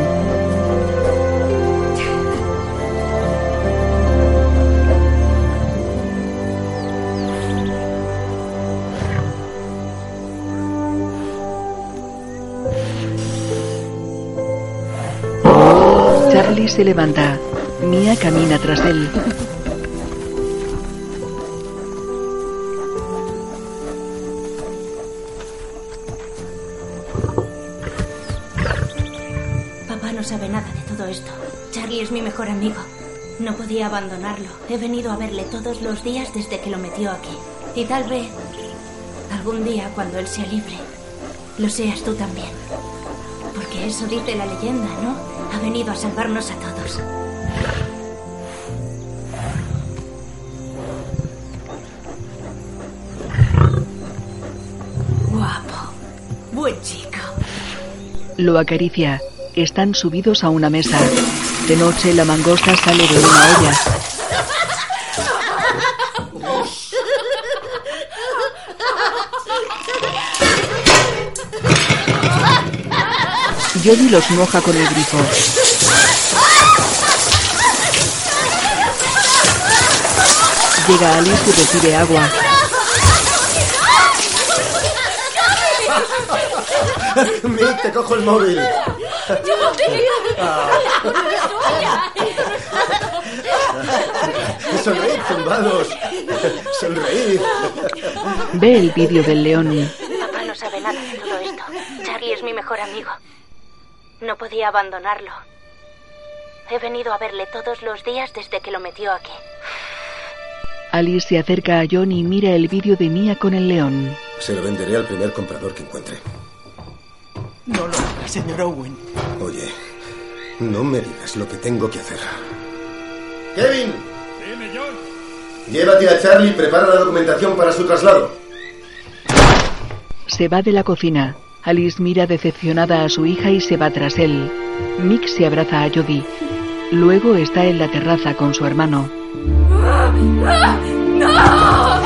Charlie se levanta. Mia camina tras él. Es mi mejor amigo. No podía abandonarlo. He venido a verle todos los días desde que lo metió aquí. Y tal vez, algún día cuando él sea libre, lo seas tú también. Porque eso dice la leyenda, ¿no? Ha venido a salvarnos a todos. Guapo. Buen chico. Lo acaricia. Están subidos a una mesa. De noche la mangosta sale de una olla. Jody los moja con el grifo. Llega Alice y recibe agua. Mick, te cojo el móvil. ¡Yo ¡No zumbados! Ve el vídeo del león. Papá no sabe nada de todo esto. Charlie es mi mejor amigo. No podía abandonarlo. He venido a verle todos los días desde que lo metió aquí. Alice se acerca a John y mira el vídeo de Mia con el león. Se lo venderé al primer comprador que encuentre. No lo haga, señor Owen. Oye, no me digas lo que tengo que hacer. Kevin, Dime, John. llévate a Charlie y prepara la documentación para su traslado. Se va de la cocina. Alice mira decepcionada a su hija y se va tras él. Mick se abraza a Jodie. Luego está en la terraza con su hermano. ¡No!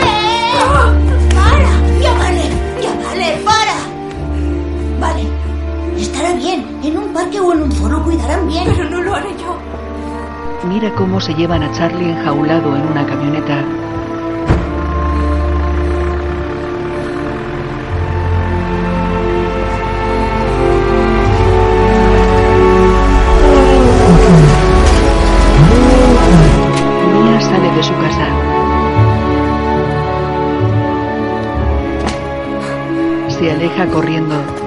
O en un foro cuidarán bien. Pero no lo haré yo. Mira cómo se llevan a Charlie enjaulado en una camioneta. Mia sale de su casa. Se aleja corriendo.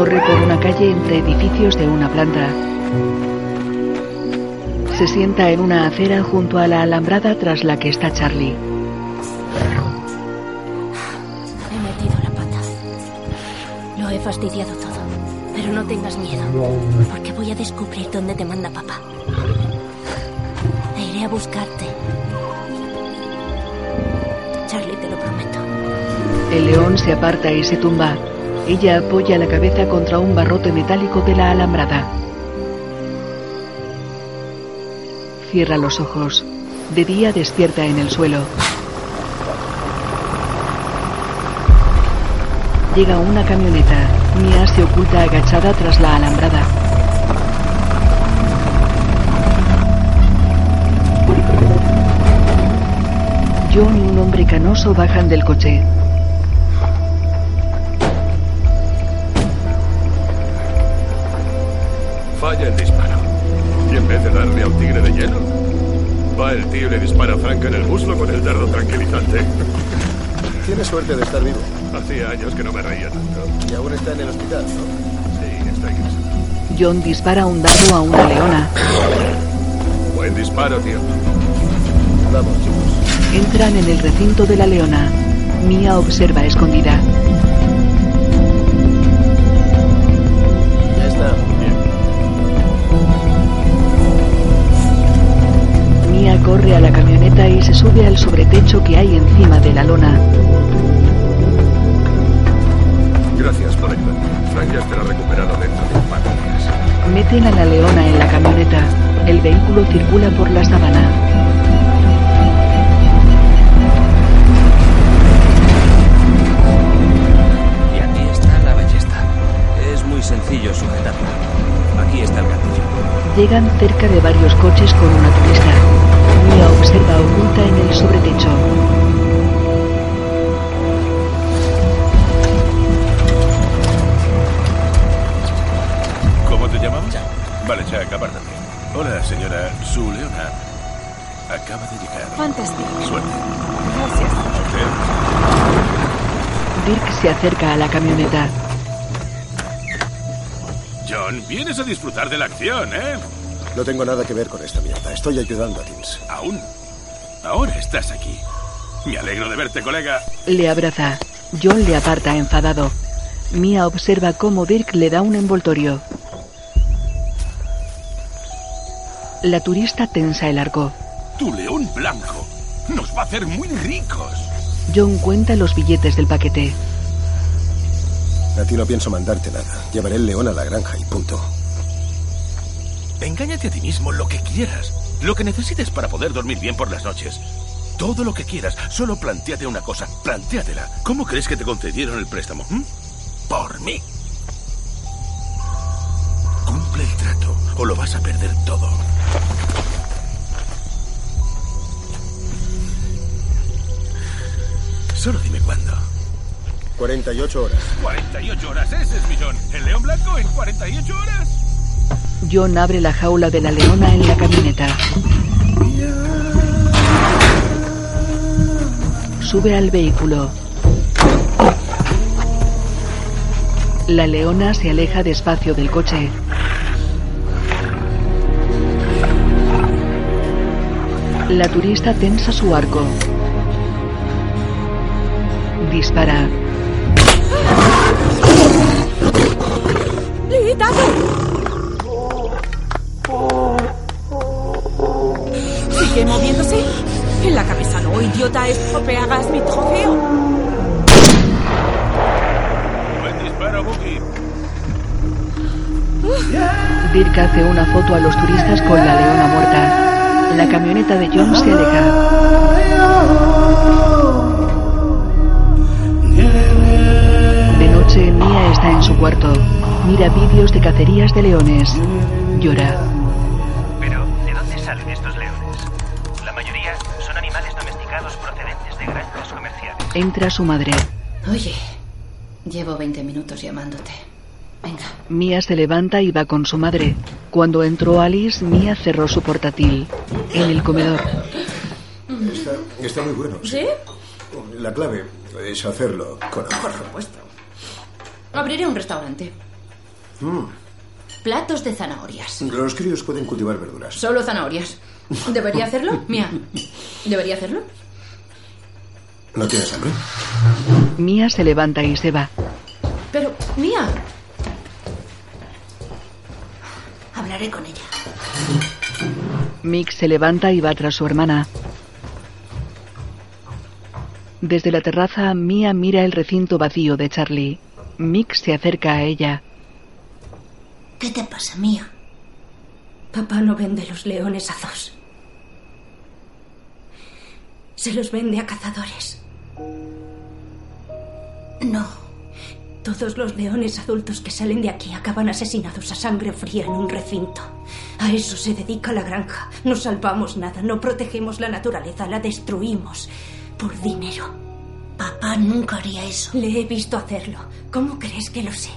Corre por una calle entre edificios de una planta. Se sienta en una acera junto a la alambrada tras la que está Charlie. He metido la pata. Lo he fastidiado todo. Pero no tengas miedo, porque voy a descubrir dónde te manda papá. E iré a buscarte. Charlie, te lo prometo. El león se aparta y se tumba. Ella apoya la cabeza contra un barrote metálico de la alambrada. Cierra los ojos. De día despierta en el suelo. Llega una camioneta. Mia se oculta agachada tras la alambrada. John y un hombre canoso bajan del coche. Falla el disparo. Y en vez de darle a un tigre de hielo, va el tío y le dispara a Frank en el muslo con el dardo tranquilizante. Tienes suerte de estar vivo. Hacía años que no me reía tanto. Y aún está en el hospital, ¿no? Sí, estoy cansado. John dispara un dardo a una leona. Buen disparo, tío. Vamos, chicos. Entran en el recinto de la leona. Mia observa escondida. Sube al sobretecho que hay encima de la lona. Gracias por ayudarme. Frank ya estará recuperado dentro de un par de horas. Meten a la leona en la camioneta. El vehículo circula por la sabana. Y aquí está la ballesta. Es muy sencillo sujetarla. Aquí está el gatillo. Llegan cerca de varios coches con una turista. Mia observa oculta en el sobretecho. ¿Cómo te llamabas? Vale, Jack, apártate. Hola, señora. Su leona acaba de llegar. Fantástico. Suerte. Gracias. Dirk se acerca a la camioneta. John, vienes a disfrutar de la acción, ¿eh? No tengo nada que ver con esta mierda. Estoy ayudando a Tins. ¿Aún? Ahora estás aquí. Me alegro de verte, colega. Le abraza. John le aparta enfadado. Mia observa cómo Dirk le da un envoltorio. La turista tensa el arco. Tu león blanco nos va a hacer muy ricos. John cuenta los billetes del paquete. A ti no pienso mandarte nada. Llevaré el león a la granja y punto. Engáñate a ti mismo lo que quieras. Lo que necesites para poder dormir bien por las noches. Todo lo que quieras. Solo planteate una cosa. Plantéatela. ¿Cómo crees que te concedieron el préstamo? hm? Por mí. Cumple el trato o lo vas a perder todo. Solo dime cuándo. 48 horas. 48 horas, ese es millón. ¿El león blanco en 48 horas? John abre la jaula de la leona en la camioneta. sube al vehículo. La leona se aleja despacio del coche. La turista tensa su arco. Dispara. Idiota, estropearás mi trofeo. Buen disparo, Buki. Dirk hace una foto a los turistas con la leona muerta. La camioneta de John se aleja. De noche, Mia está en su cuarto. Mira vídeos de cacerías de leones. Llora. Entra su madre. Oye, llevo 20 minutos llamándote. Venga. Mia se levanta y va con su madre. Cuando entró Alice, Mia cerró su portátil. En el comedor. Está, está muy bueno. ¿Sí? La clave es hacerlo con Por amor. supuesto. Abriré un restaurante. Mm. Platos de zanahorias. Los críos pueden cultivar verduras. Solo zanahorias. ¿Debería hacerlo? Mía. ¿Debería hacerlo? ¿No tienes hambre? Mia se levanta y se va. Pero, Mía. Hablaré con ella. Mick se levanta y va tras su hermana. Desde la terraza, Mia mira el recinto vacío de Charlie. Mick se acerca a ella. ¿Qué te pasa, Mía? Papá no vende los leones a dos. Se los vende a cazadores. No. Todos los leones adultos que salen de aquí acaban asesinados a sangre fría en un recinto. A eso se dedica la granja. No salvamos nada, no protegemos la naturaleza, la destruimos. Por dinero. Papá nunca haría eso. Le he visto hacerlo. ¿Cómo crees que lo sé?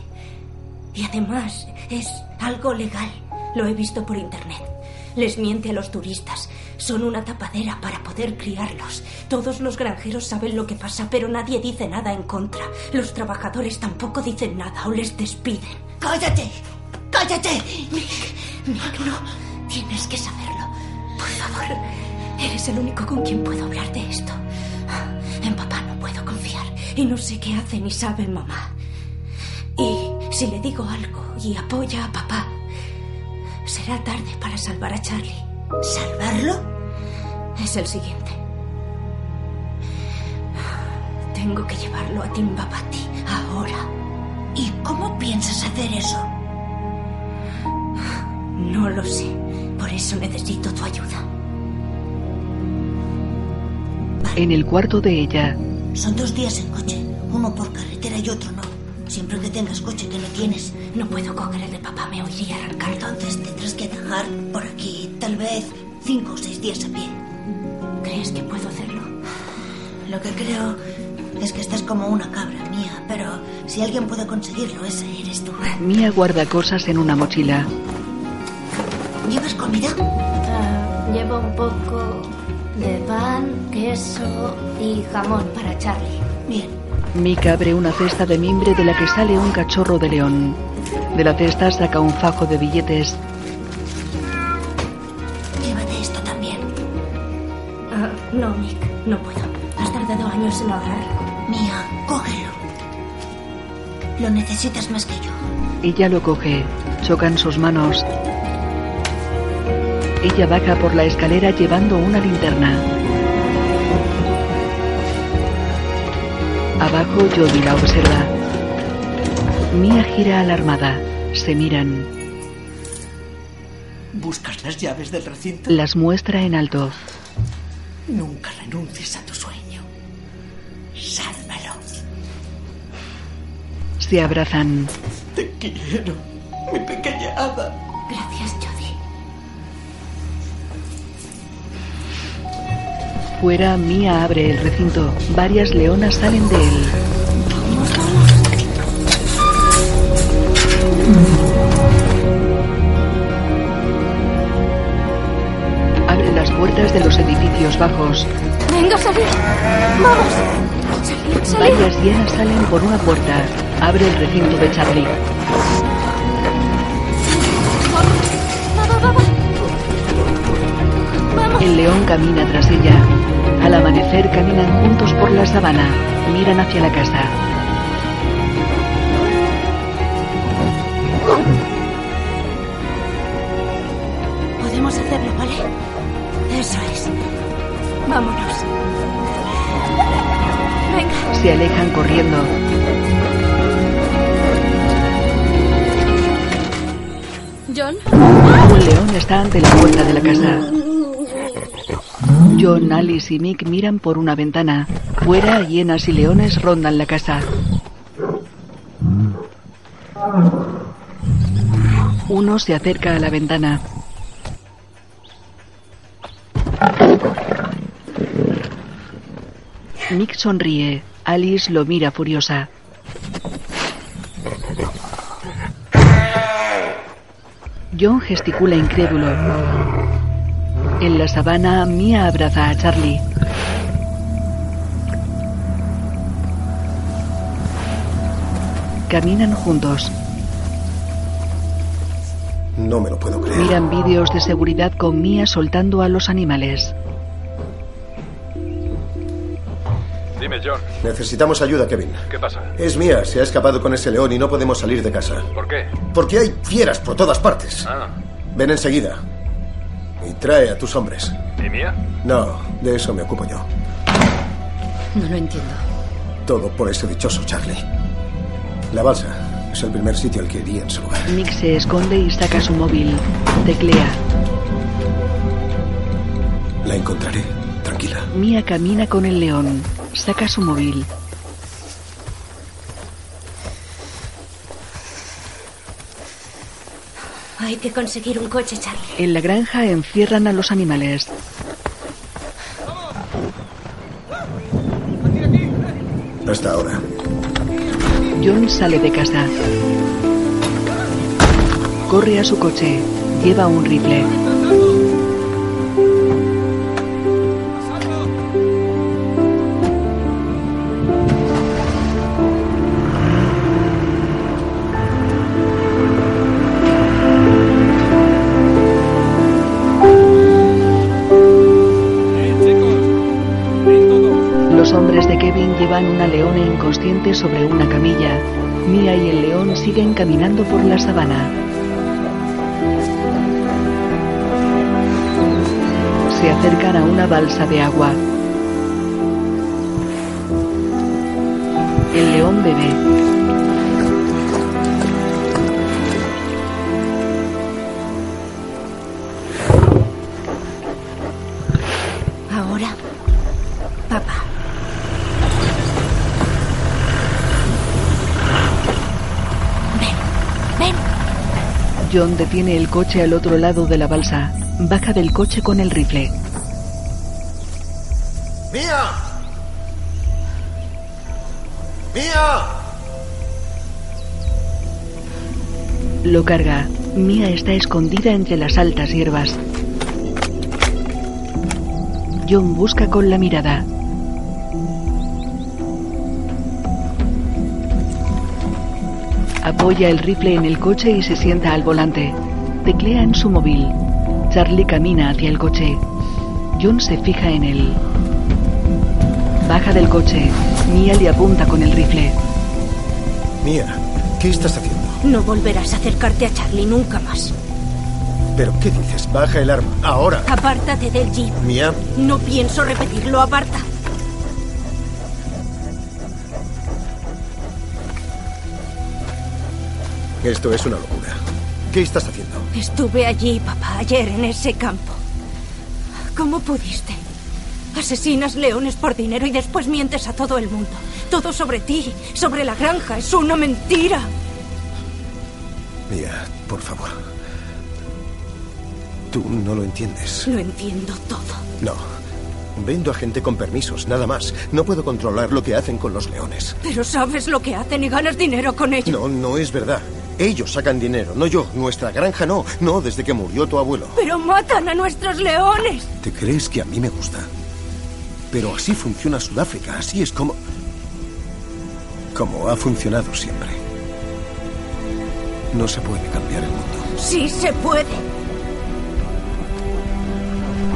Y además, es algo legal. Lo he visto por internet. Les miente a los turistas. Son una tapadera para poder criarlos. Todos los granjeros saben lo que pasa, pero nadie dice nada en contra. Los trabajadores tampoco dicen nada o les despiden. ¡Cállate! ¡Cállate! Mick, Mick, no. Tienes que saberlo. Por favor. Eres el único con quien puedo hablar de esto. En papá no puedo confiar. Y no sé qué hace ni sabe mamá. Y si le digo algo y apoya a papá, será tarde para salvar a Charlie. ¿Salvarlo? Es el siguiente. Tengo que llevarlo a Timbapati ahora. ¿Y cómo piensas hacer eso? No lo sé. Por eso necesito tu ayuda. En el cuarto de ella, Son dos días en coche. Uno por carretera y otro no. Siempre que tengas coche que no tienes. No puedo coger el de papá, me oiría arrancar. Entonces tendrás que dejar por aquí tal vez cinco o seis días a pie. ¿Crees que puedo hacerlo? Lo que creo es que estás como una cabra mía, pero si alguien puede conseguirlo, ese eres tú. Mia guarda cosas en una mochila. ¿Llevas comida? Ah, llevo un poco de pan, queso y jamón para Charlie. Bien. Mick abre una cesta de mimbre de la que sale un cachorro de león. De la cesta saca un fajo de billetes. Llévate esto también. Ah, no, Mick, no puedo. Has tardado años en ahorrarlo. Mía, cógelo. Lo necesitas más que yo. Ella lo coge. Chocan sus manos. Ella baja por la escalera llevando una linterna. Abajo Jodie la observa. Mia gira alarmada. Se miran. ¿Buscas las llaves del recinto? Las muestra en alto. Nunca renuncies a tu sueño. Sálvalo. Se abrazan. Te quiero, mi pequeña hada. Fuera, Mia abre el recinto. Varias leonas salen de él. Abre las puertas de los edificios bajos. Venga, salid. Vamos. Salid, salid. Varias hienas salen por una puerta. Abre el recinto de Charlie. El león camina tras ella. Al amanecer caminan juntos por la sabana. Miran hacia la casa. Podemos hacerlo, ¿vale? Eso es. Vámonos. Venga. Se alejan corriendo. John. Un león está ante la puerta de la casa. John, Alice y Mick miran por una ventana. Fuera, hienas y leones rondan la casa. Uno se acerca a la ventana. Mick sonríe. Alice lo mira furiosa. John gesticula incrédulo. En la sabana, Mia abraza a Charlie. Caminan juntos. No me lo puedo creer. Miran vídeos de seguridad con Mia soltando a los animales. Dime, John, Necesitamos ayuda, Kevin. ¿qué pasa? Es mía, se ha escapado con ese león y no podemos salir de casa. ¿Por qué? Porque hay fieras por todas partes. Ah, Ven enseguida. Trae a tus hombres. ¿y mía? No, de eso me ocupo yo. No lo entiendo. Todo por ese dichoso Charlie. La balsa es el primer sitio al que iría en su lugar. Mick se esconde y saca su móvil. Teclea. La encontraré. Tranquila. Mia camina con el león. Saca su móvil. Que conseguir un coche, Charlie. En la granja encierran a los animales. Hasta ahora. John sale de casa. Corre a su coche. Lleva un rifle. Inconsciente sobre una camilla. Mia y el león siguen caminando por la sabana. Se acercan a una balsa de agua. El león bebe. John detiene el coche al otro lado de la balsa. Baja del coche con el rifle. ¡Mía! ¡Mía! Lo carga. Mia está escondida entre las altas hierbas. John busca con la mirada. Apoya el rifle en el coche y se sienta al volante. Teclea en su móvil. Charlie camina hacia el coche. John se fija en él. Baja del coche. Mia le apunta con el rifle. Mía, ¿qué estás haciendo? No volverás a acercarte a Charlie nunca más. ¿Pero qué dices? Baja el arma. Ahora. Apártate del jeep. Mía, No pienso repetirlo, aparta. Esto es una locura. ¿Qué estás haciendo? Estuve allí, papá, ayer en ese campo. ¿Cómo pudiste? Asesinas leones por dinero y después mientes a todo el mundo. Todo sobre ti, sobre la granja. Es una mentira. Mía, por favor. Tú no lo entiendes. Lo entiendo todo. No. Vendo a gente con permisos, nada más. No puedo controlar lo que hacen con los leones. Pero sabes lo que hacen y ganas dinero con ello. No, no es verdad. Ellos sacan dinero, no yo. Nuestra granja no. No, desde que murió tu abuelo. Pero matan a nuestros leones. ¿Te crees que a mí me gusta? Pero así funciona Sudáfrica. Así es como... Como ha funcionado siempre. No se puede cambiar el mundo. Sí se puede.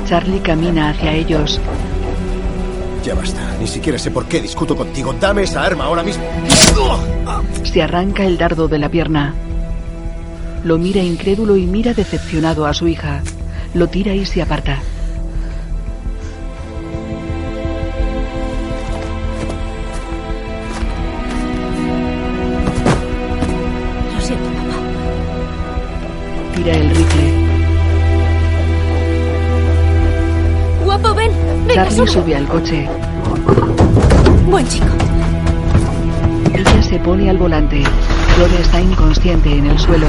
Charlie camina hacia ellos. Ya basta. Ni siquiera sé por qué discuto contigo. Dame esa arma ahora mismo. Se arranca el dardo de la pierna. Lo mira incrédulo y mira decepcionado a su hija. Lo tira y se aparta. Lo siento, papá. Tira el rifle. Charlie sube. al coche. Buen chico. Ella se pone al volante. John está inconsciente en el suelo.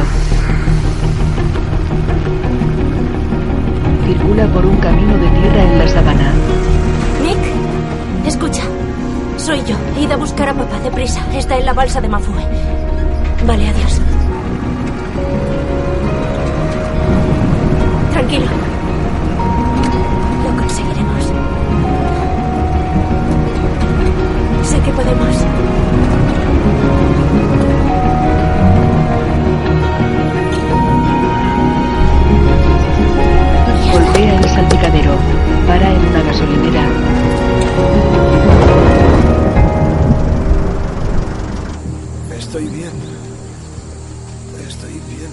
Circula por un camino de tierra en la sabana. Nick, escucha. Soy yo. Id a buscar a papá deprisa. Está en la balsa de Mafue. Vale, adiós. Tranquilo. Que podemos. Golpea el salpicadero. Para en una gasolinera. Estoy bien. Estoy bien.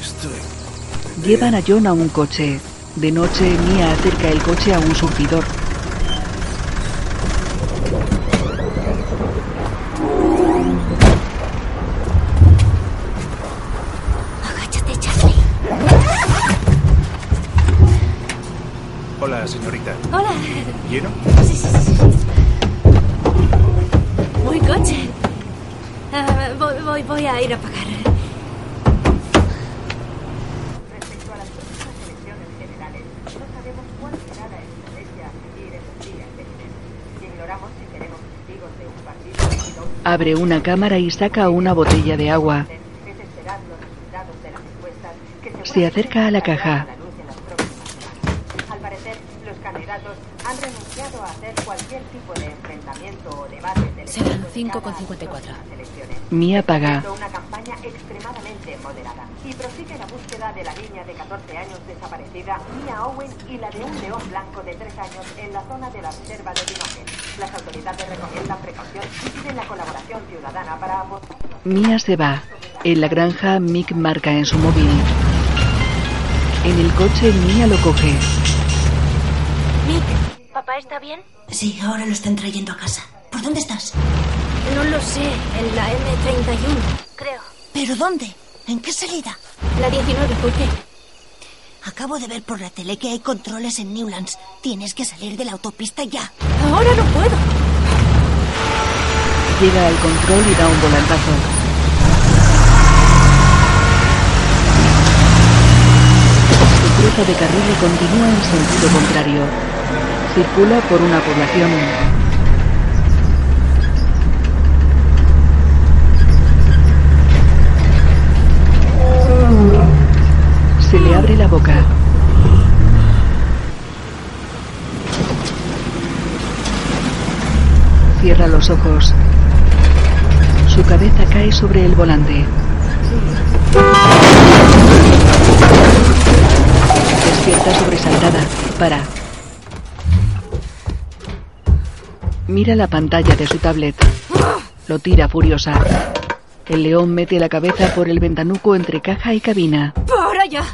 Estoy... Llevan a John a un coche. De noche, Mia acerca el coche a un surtidor. Hola, señorita. Hola. ¿Lleno? Sí, sí, sí. Buen coche. Ah, voy, voy, voy a ir a pagar. Abre una cámara y saca una botella de agua. Se acerca a la caja. Al parecer, los candidatos han renunciado a hacer cualquier tipo de enfrentamiento o debate de Serán 5,54. Mia paga. Una campaña extremadamente moderada y prosigue la búsqueda de la niña de 14 años desaparecida, Mia Owen, y la de un león blanco de 3 años en la zona de la reserva de Binogen. Las autoridades recomiendan precaución y piden la colaboración ciudadana para abordar Mia se va. En la granja, Mick marca en su móvil. En el coche, Mia lo coge. Nick, ¿Papá está bien? sí, ahora lo están trayendo a casa. ¿Por dónde estás? No lo sé. En la M31. Creo. ¿Pero dónde? ¿En qué salida? La 19, ¿por qué? Acabo de ver por la tele que hay controles en Newlands. Tienes que salir de la autopista ya. Ahora no puedo. Llega al control y da un volantazo. Se cruza de carril y continúa en sentido contrario. Circula por una población. Se le abre la boca. Cierra los ojos. Su cabeza cae sobre el volante. Despierta sobresaltada. Para. Mira la pantalla de su tablet. Lo tira furiosa. El león mete la cabeza por el ventanuco entre caja y cabina. ¡Para ya!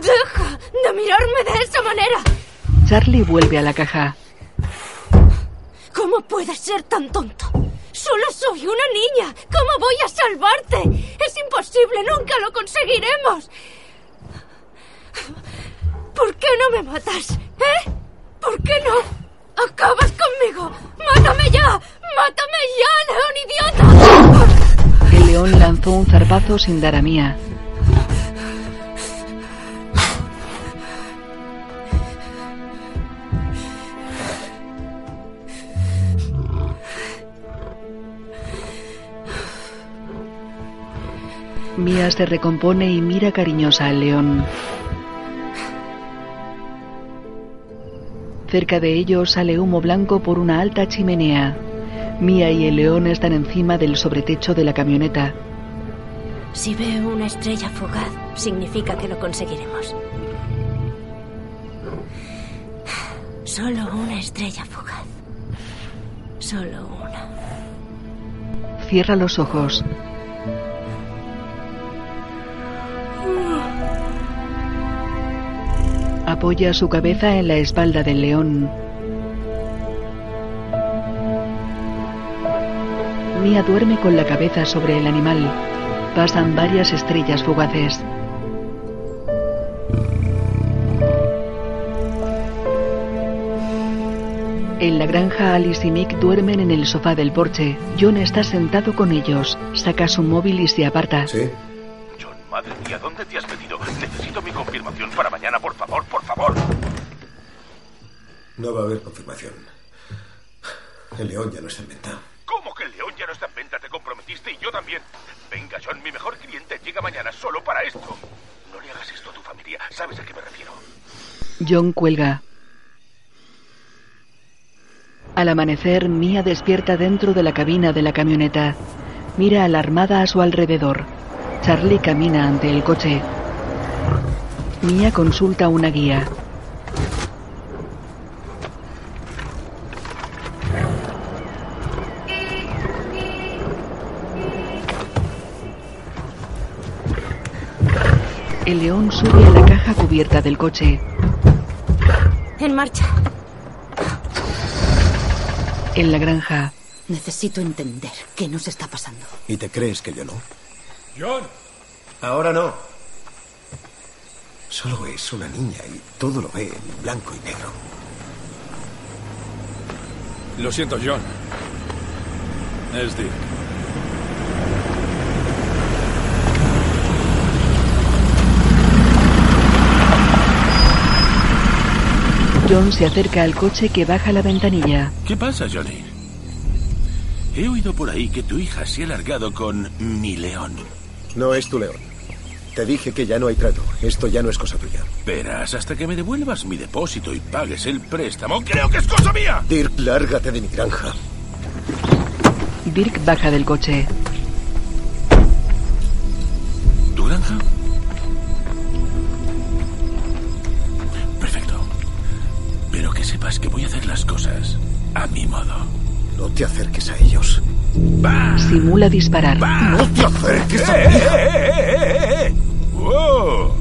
¡Deja de mirarme de esa manera! Charlie vuelve a la caja. ¿Cómo puedes ser tan tonto? Solo soy una niña. ¿Cómo voy a salvarte? Es imposible, nunca lo conseguiremos. ¿Por qué no me matas? ¿Eh? ¿Por qué no? ¡Acabas conmigo! ¡Mátame ya! ¡Mátame ya, león idiota! El león lanzó un zarpazo sin dar a Mía. Mia se recompone y mira cariñosa al león. Cerca de ellos sale humo blanco por una alta chimenea. Mia y el león están encima del sobretecho de la camioneta. Si veo una estrella fugaz, significa que lo conseguiremos. Solo una estrella fugaz. Solo una. Cierra los ojos. Apoya su cabeza en la espalda del león. Mia duerme con la cabeza sobre el animal. Pasan varias estrellas fugaces. En la granja, Alice y Mick duermen en el sofá del porche. John está sentado con ellos. Saca su móvil y se aparta. ¿Sí? John, madre mía, ¿dónde te has metido? Necesito mi confirmación para mañana, por. No va a haber confirmación. El león ya no está en venta. ¿Cómo que el león ya no está en venta? Te comprometiste y yo también. Venga, John, mi mejor cliente llega mañana solo para esto. No le hagas esto a tu familia. ¿Sabes a qué me refiero? John cuelga. Al amanecer, Mia despierta dentro de la cabina de la camioneta. Mira alarmada a su alrededor. Charlie camina ante el coche. Mia consulta una guía. El león sube a la caja cubierta del coche. En marcha. En la granja, Necesito entender qué nos está pasando. ¿Y te crees que yo no? John, Ahora no. Solo es una niña y todo lo ve en blanco y negro. lo siento, John. Es Dick. John se acerca al coche que baja la ventanilla. ¿Qué pasa, Johnny? He oído por ahí que tu hija se ha largado con mi león. No es tu león. Te dije que ya no hay trato. Esto ya no es cosa tuya. Verás, hasta que me devuelvas mi depósito y pagues el préstamo, creo que es cosa mía. Dirk, lárgate de mi granja. Dirk baja del coche. ¿Tu granja? Pero que sepas que voy a hacer las cosas a mi modo. No te acerques a ellos. Simula disparar. No te acerques a ¡Eh, mi eh, eh, eh, eh, eh! ¡Wow!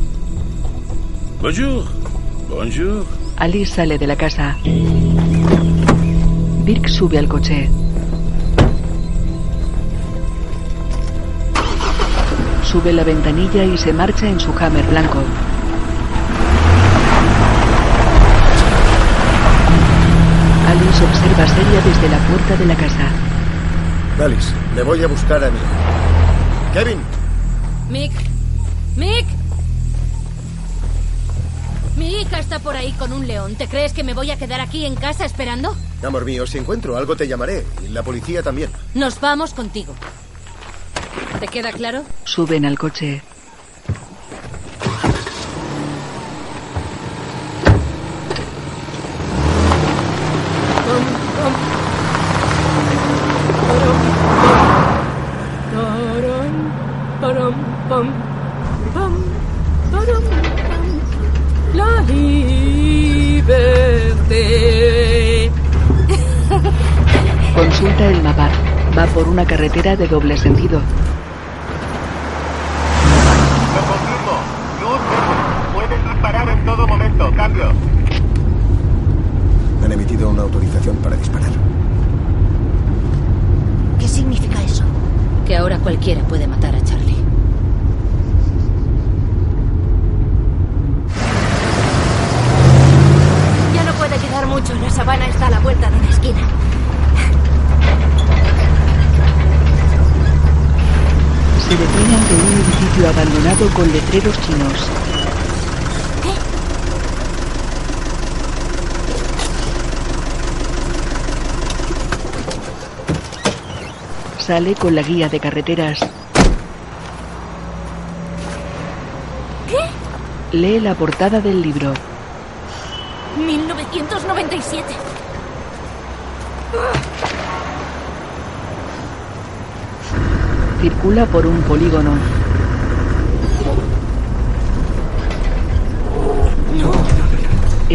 Bonjour. Bonjour. Alice sale de la casa. Dirk sube al coche. Sube la ventanilla y se marcha en su hammer blanco. Alice observa seria desde la puerta de la casa. Alice, me voy a buscar a mi. Kevin, Mick. Mick. Mi hija está por ahí con un león. ¿Te crees que me voy a quedar aquí en casa esperando? amor mío, si encuentro algo te llamaré. Y la policía también. Nos vamos contigo. ¿Te queda claro? Suben al coche. Va por una carretera de doble sentido. Lo confirmo. Luz, puedes disparar en todo momento. Cambio. Han emitido una autorización para disparar. ¿Qué significa eso? Que ahora cualquiera puede matar a Charlie. Ya no puede quedar mucho. La sabana está a la vuelta de la esquina. Se detiene ante un con letreros chinos. Sale con la guía de carreteras. ¿Qué? Lee la portada del libro. 1997. Circula por un polígono.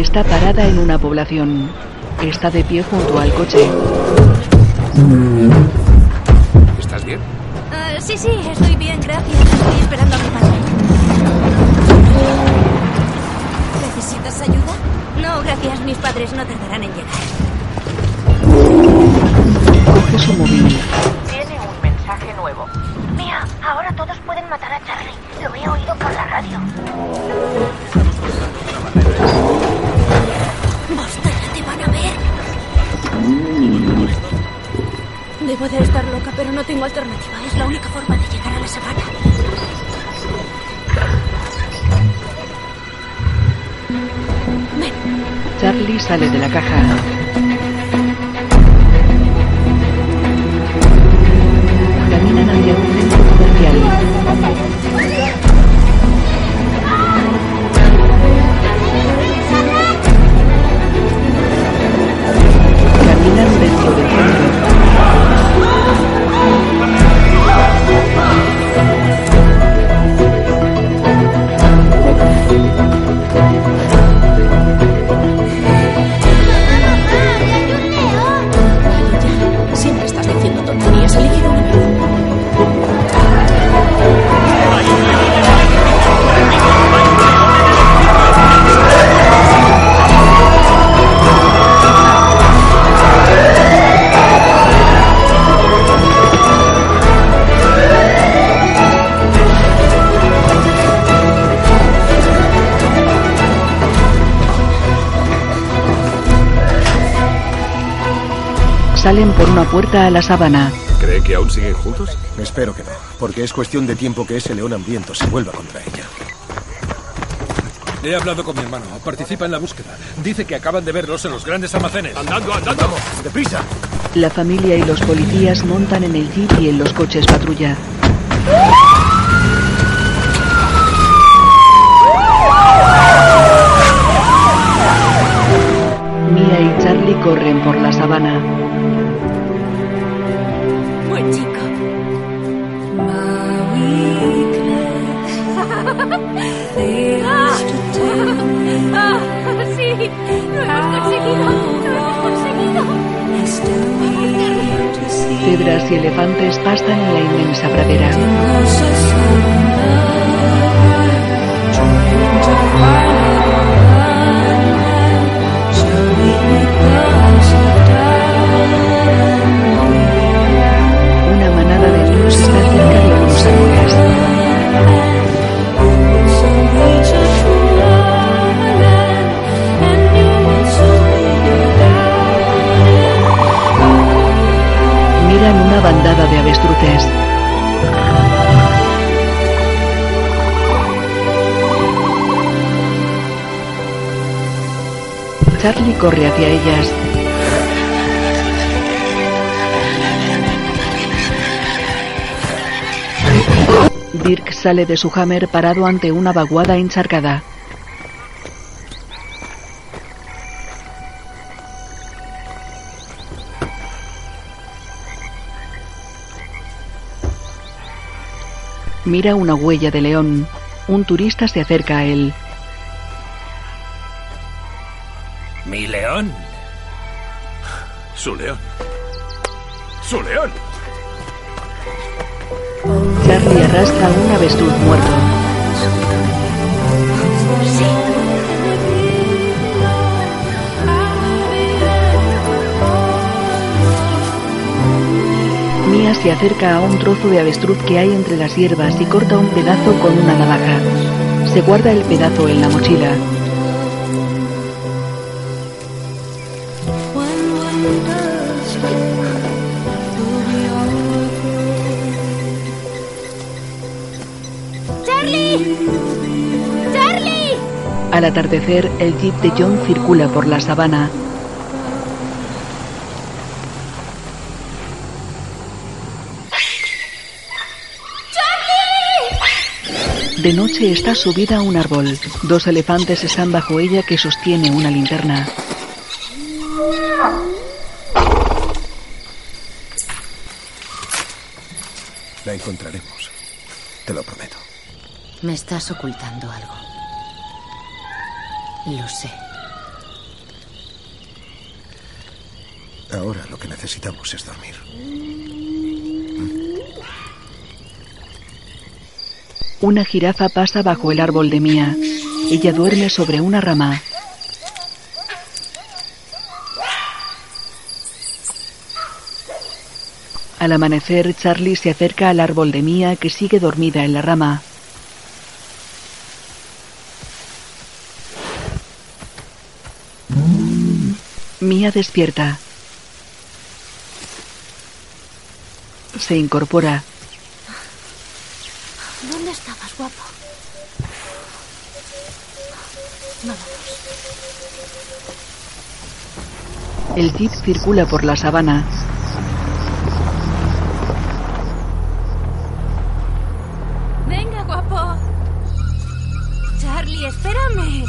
Está parada en una población. Está de pie junto al coche. ¿Estás bien? Ah, sí, sí, estoy bien, gracias. Estoy esperando a mi padre. ¿Necesitas ayuda? No, gracias. Mis padres no tardarán en llegar. Coge su móvil. Estar loca, pero no tengo alternativa. Es la única forma de llegar a la sabana. Charlie sale de la caja. Puerta a la sabana. ¿Cree que aún siguen juntos? Espero que no, porque es cuestión de tiempo que ese león hambriento se vuelva contra ella. He hablado con mi hermano. Participa en la búsqueda. Dice que acaban de verlos en los grandes almacenes. Andando, andando. Vamos, deprisa. La familia y los policías montan en el jeep y en los coches patrulla. Mia y Charlie corren por la sabana. Cebras y elefantes pastan en la inmensa pradera. Una manada de lobos está cerca Miran una bandada de avestruces. Charlie corre hacia ellas. Dirk sale de su hammer parado ante una vaguada encharcada. Mira una huella de león. Un turista se acerca a él. Mi león. Su león. ¡Su león! Charlie arrastra un avestruz muerto. Se acerca a un trozo de avestruz que hay entre las hierbas y corta un pedazo con una navaja. Se guarda el pedazo en la mochila. ¡Charlie! ¡Charlie! Al atardecer, el jeep de John circula por la sabana. De noche está subida a un árbol. Dos elefantes están bajo ella que sostiene una linterna. La encontraremos. Te lo prometo. Me estás ocultando algo. Lo sé. Ahora lo que necesitamos es dormir. Una jirafa pasa bajo el árbol de Mía. Ella duerme sobre una rama. Al amanecer, Charlie se acerca al árbol de Mía que sigue dormida en la rama. Mía despierta. Se incorpora. El jeep circula por la sabana. Venga, guapo. Charlie, espérame.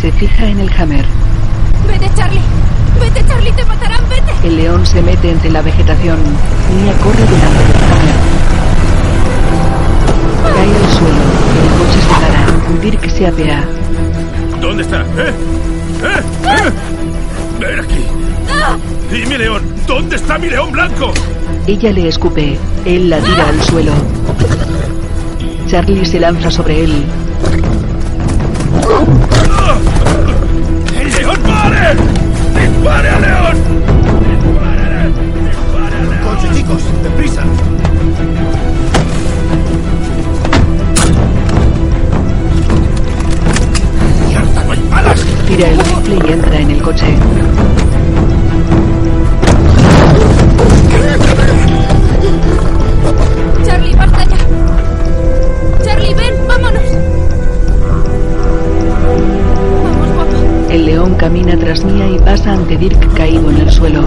Se fija en el hammer. Vete, Charlie. Vete, Charlie, te matarán, vete. El león se mete entre la vegetación. Mía corre delante del hammer. Cae al suelo. El coche se para. Dirk se apea. ¿Dónde está? ¿Eh? ¿Eh? ¿Eh? Ven aquí. ¿Y mi león? ¿Dónde está mi león blanco? Ella le escupe. Él la tira al suelo. Charlie se lanza sobre él. ¡El león pare! ¡Dispare al león! Coche, chicos, deprisa. Tira el rifle y entra en el coche. Charlie, basta ya. Charlie, ven, vámonos. Vamos, guapo. El león camina tras Mía y pasa ante Dirk caído en el suelo.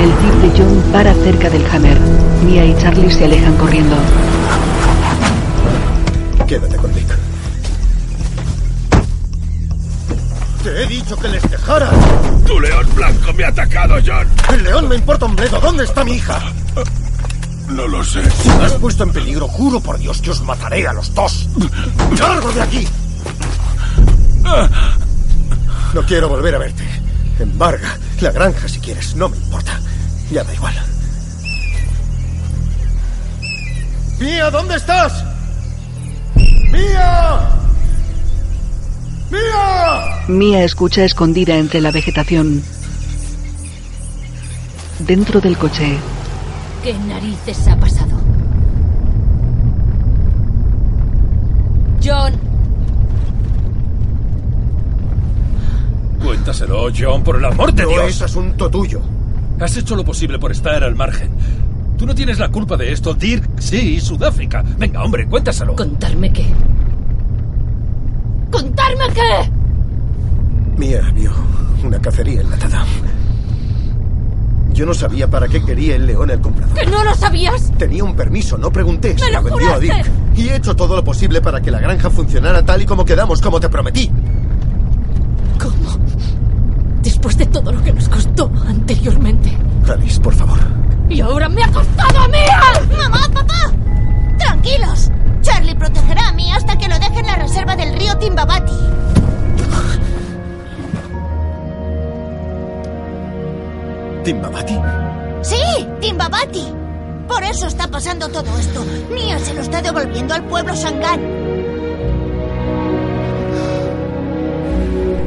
El jeep de John para cerca del Hammer. Mia y Charlie se alejan corriendo. Quédate con Dick. Te he dicho que les dejara. ¡Tu león blanco me ha atacado, John! El león me importa un bledo. ¿Dónde está mi hija? No lo sé. Si me has puesto en peligro, juro por Dios que os mataré a los dos. ¡Largo de aquí! No quiero volver a verte. Embarga la granja si quieres. No me importa. Ya da igual. ¡Mía, ¿dónde estás? ¡Mía! ¡Mía! Mia escucha escondida entre la vegetación. Dentro del coche, ¿Qué narices ha pasado? John, Cuéntaselo, John, por el amor de No Dios. es asunto tuyo. Has hecho lo posible por estar al margen. Tú no tienes la culpa de esto. Dirk, sí, Sudáfrica. Venga, hombre, cuéntaselo. ¿contarme qué? ¿Contarme qué? Mía vio una cacería enlatada. Yo no sabía para qué quería el león el comprador. ¿Que no lo sabías? Tenía un permiso, no pregunté. ¡Me Se lo vendió a juraste! Dick. Y he hecho todo lo posible para que la granja funcionara tal y como quedamos, como te prometí. ¿Cómo? Después de todo lo que nos costó anteriormente. Alice, por favor. Y ahora me ha costado a mí. ¡Mamá, papá! ¡Tranquilos! Charlie protegerá a mí hasta que lo deje en la reserva del río Timbabati. ¿Timbabati? ¡Sí! ¡Timbabati! Por eso está pasando todo esto. Mia se lo está devolviendo al pueblo Shangan.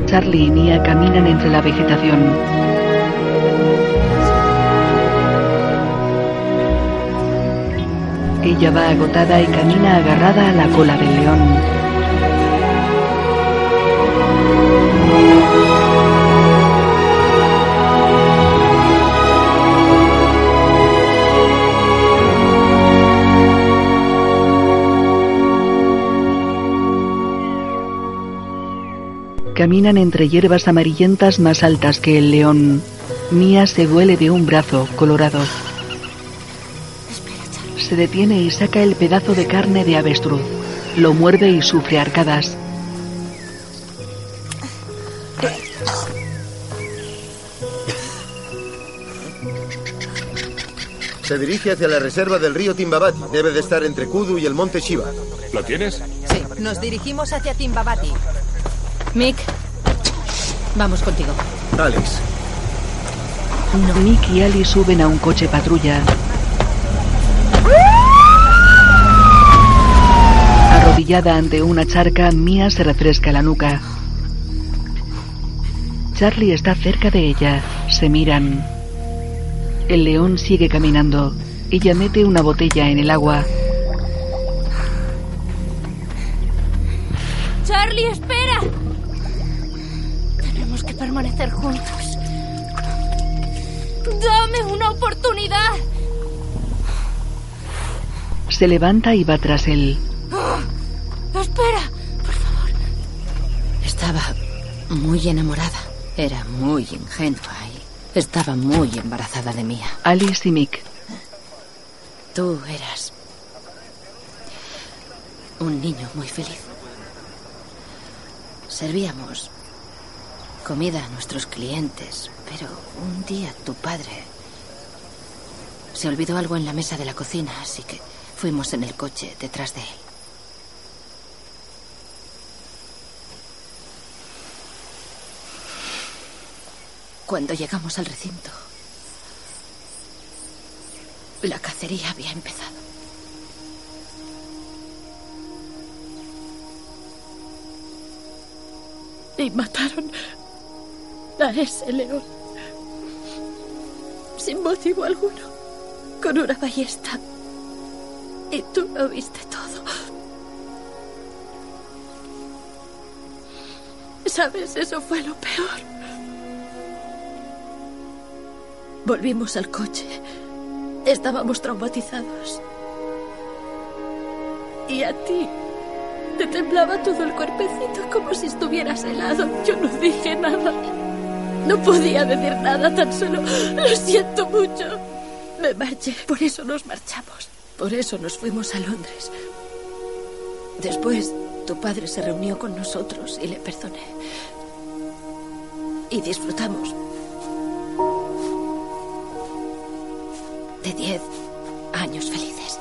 Charlie y Mia caminan entre la vegetación. Ella va agotada y camina agarrada a la cola del león. Caminan entre hierbas amarillentas más altas que el león. Mia se duele de un brazo colorado. Se detiene y saca el pedazo de carne de avestruz. Lo muerde y sufre arcadas. Se dirige hacia la reserva del río Timbabati. Debe de estar entre Kudu y el monte Shiva. ¿Lo tienes? Sí, nos dirigimos hacia Timbabati. Mick, vamos contigo. Alice. Mick y Ali suben a un coche patrulla. Arrodillada ante una charca, Mia se refresca la nuca. Charlie está cerca de ella. Se miran. El león sigue caminando. Ella mete una botella en el agua. Charlie, espera. Tenemos que permanecer juntos. Dame una oportunidad. Se levanta y va tras él. Muy enamorada. Era muy ingenua y estaba muy embarazada de Mía. Alice y Mick. Tú eras un niño muy feliz. Servíamos comida a nuestros clientes, pero un día tu padre se olvidó algo en la mesa de la cocina, así que fuimos en el coche detrás de él. Cuando llegamos al recinto, la cacería había empezado. Y mataron a ese león. Sin motivo alguno. Con una ballesta. Y tú lo viste todo. ¿Sabes? Eso fue lo peor. Volvimos al coche. Estábamos traumatizados. Y a ti te temblaba todo el cuerpecito como si estuvieras helado. Yo no dije nada. No podía decir nada, tan solo lo siento mucho. Me marché, por eso nos marchamos. Por eso nos fuimos a Londres. Después, tu padre se reunió con nosotros y le perdoné. Y disfrutamos de diez años felices.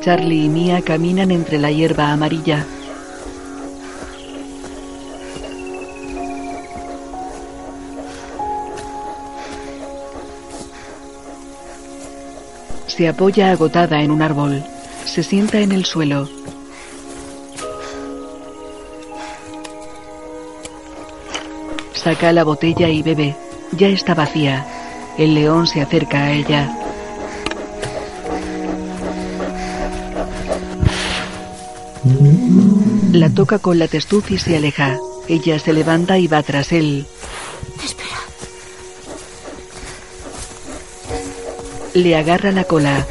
Charlie y Mia caminan entre la hierba amarilla. Se apoya agotada en un árbol. Se sienta en el suelo. Saca la botella y bebe. Ya está vacía. El león se acerca a ella. La toca con la testuz y se aleja. Ella se levanta y va tras él. Espera. Le agarra la cola.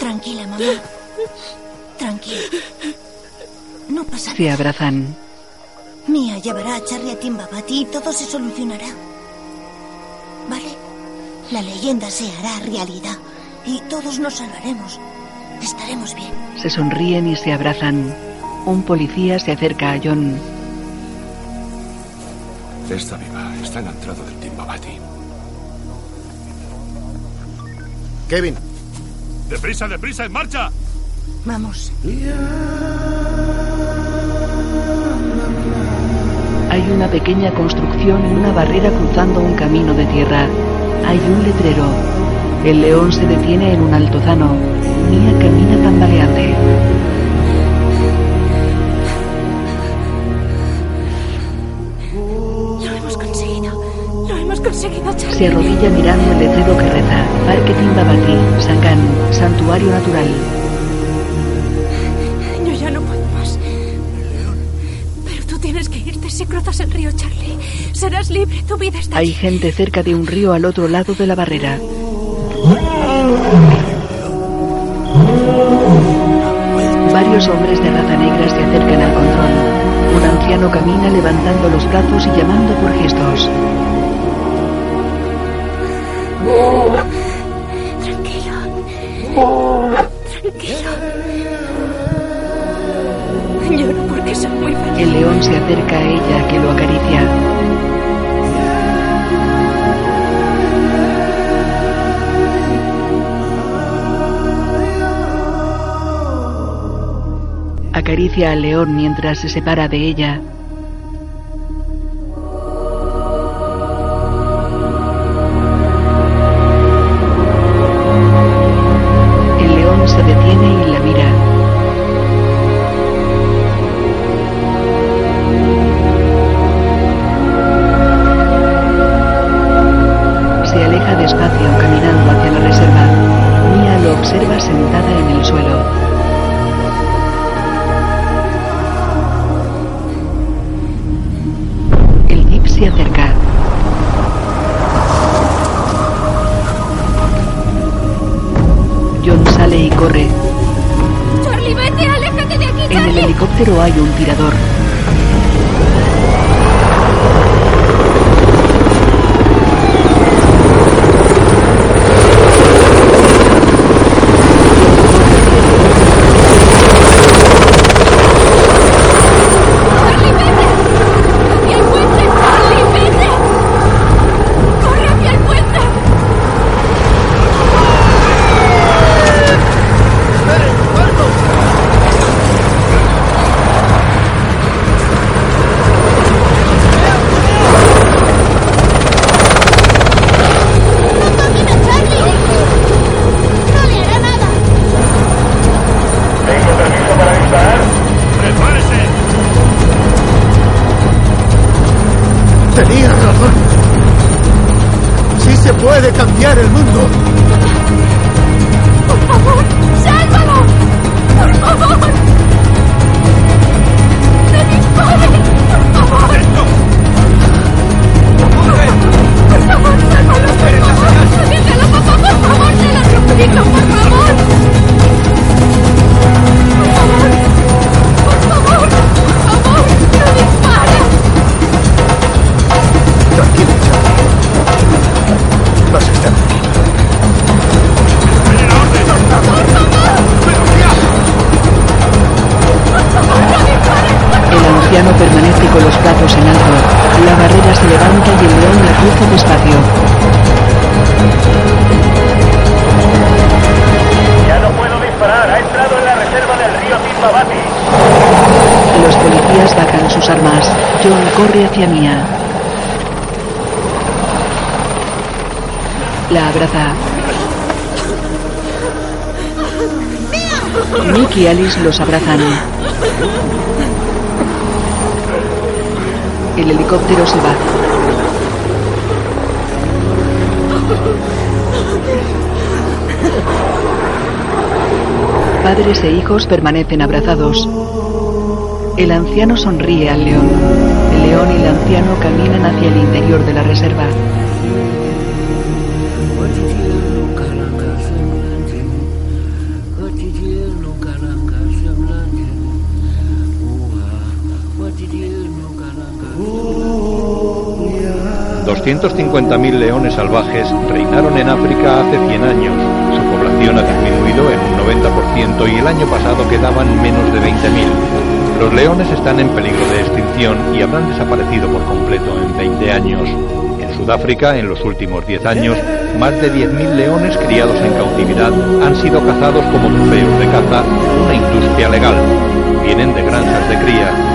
Tranquila, mamá. Tranquila. No pasa Se abrazan. Mia llevará a Charlie a Timbabati y todo se solucionará. ¿Vale? La leyenda se hará realidad y todos nos salvaremos. Estaremos bien. Se sonríen y se abrazan. Un policía se acerca a John. Está viva. Está en la entrada del Timbabati. Kevin. ¡Deprisa, deprisa, en marcha! Vamos. Hay una pequeña construcción y una barrera cruzando un camino de tierra. Hay un letrero. El león se detiene en un altozano. Mia camina tambaleante. Lo hemos conseguido. Lo hemos conseguido, Charlie. Se arrodilla mirando el letrero que reza. Parque Timbabati, Sangán, Santuario Natural. Cruzas el río, Charlie. Serás libre, tu vida está Hay gente cerca de un río al otro lado de la barrera. Dos hombres de raza negra se acercan al control. Un anciano camina levantando los brazos y llamando por gestos. El león se acerca a ella que lo acaricia. Acaricia al león mientras se separa de ella. Los abrazan. El helicóptero se va. Padres e hijos permanecen abrazados. El anciano sonríe al león. El león y el anciano caminan hacia el interior de la reserva. ...250.000 leones salvajes reinaron en África hace 100 años. Su población ha disminuido en un 90% y el año pasado quedaban menos de 20.000. Los leones están en peligro de extinción y habrán desaparecido por completo en 20 años. En Sudáfrica, en los últimos 10 años, más de 10.000 leones criados en cautividad han sido cazados como trofeos de caza, una industria legal. Vienen de granjas de cría.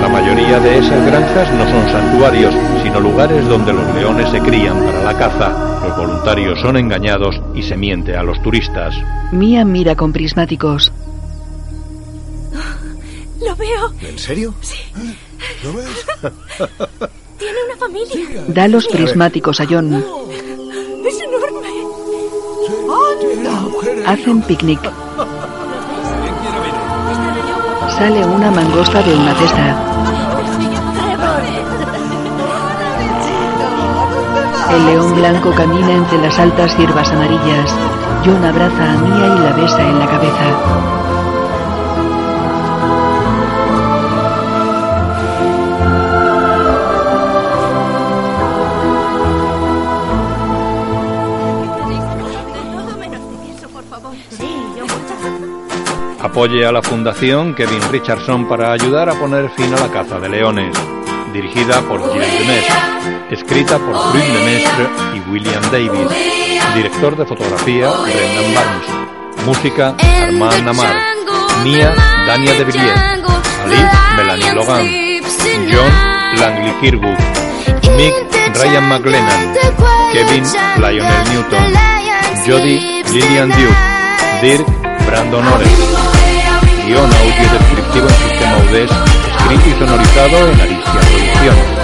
La mayoría de esas granjas no son santuarios, sino lugares donde los leones se crían para la caza. Los voluntarios son engañados y se miente a los turistas. Mia mira con prismáticos. Lo veo. ¿En serio? Sí. ¿Lo ves? Tiene una familia. Da los prismáticos a John. Es enorme. Hacen picnic. Sale una mangosta de una cesta. El león blanco camina entre las altas hierbas amarillas. John abraza a Mia y la besa en la cabeza. Apoye a la Fundación Kevin Richardson para ayudar a poner fin a la caza de leones. Dirigida por Gilles Demestre. Escrita por Fruit Demestre y William Davis. Director de fotografía Brendan Barnes. Música Armand Amar. Mia Dania de Villiers. Ali Melanie Logan. John Langley Kirwood. Mick Ryan McLennan. Kevin Lionel Newton. Jody Lillian Duke. Dirk Brandon Ores guion audio descriptivo en sistema UDES, escrito y sonorizado en Alicia Producciones.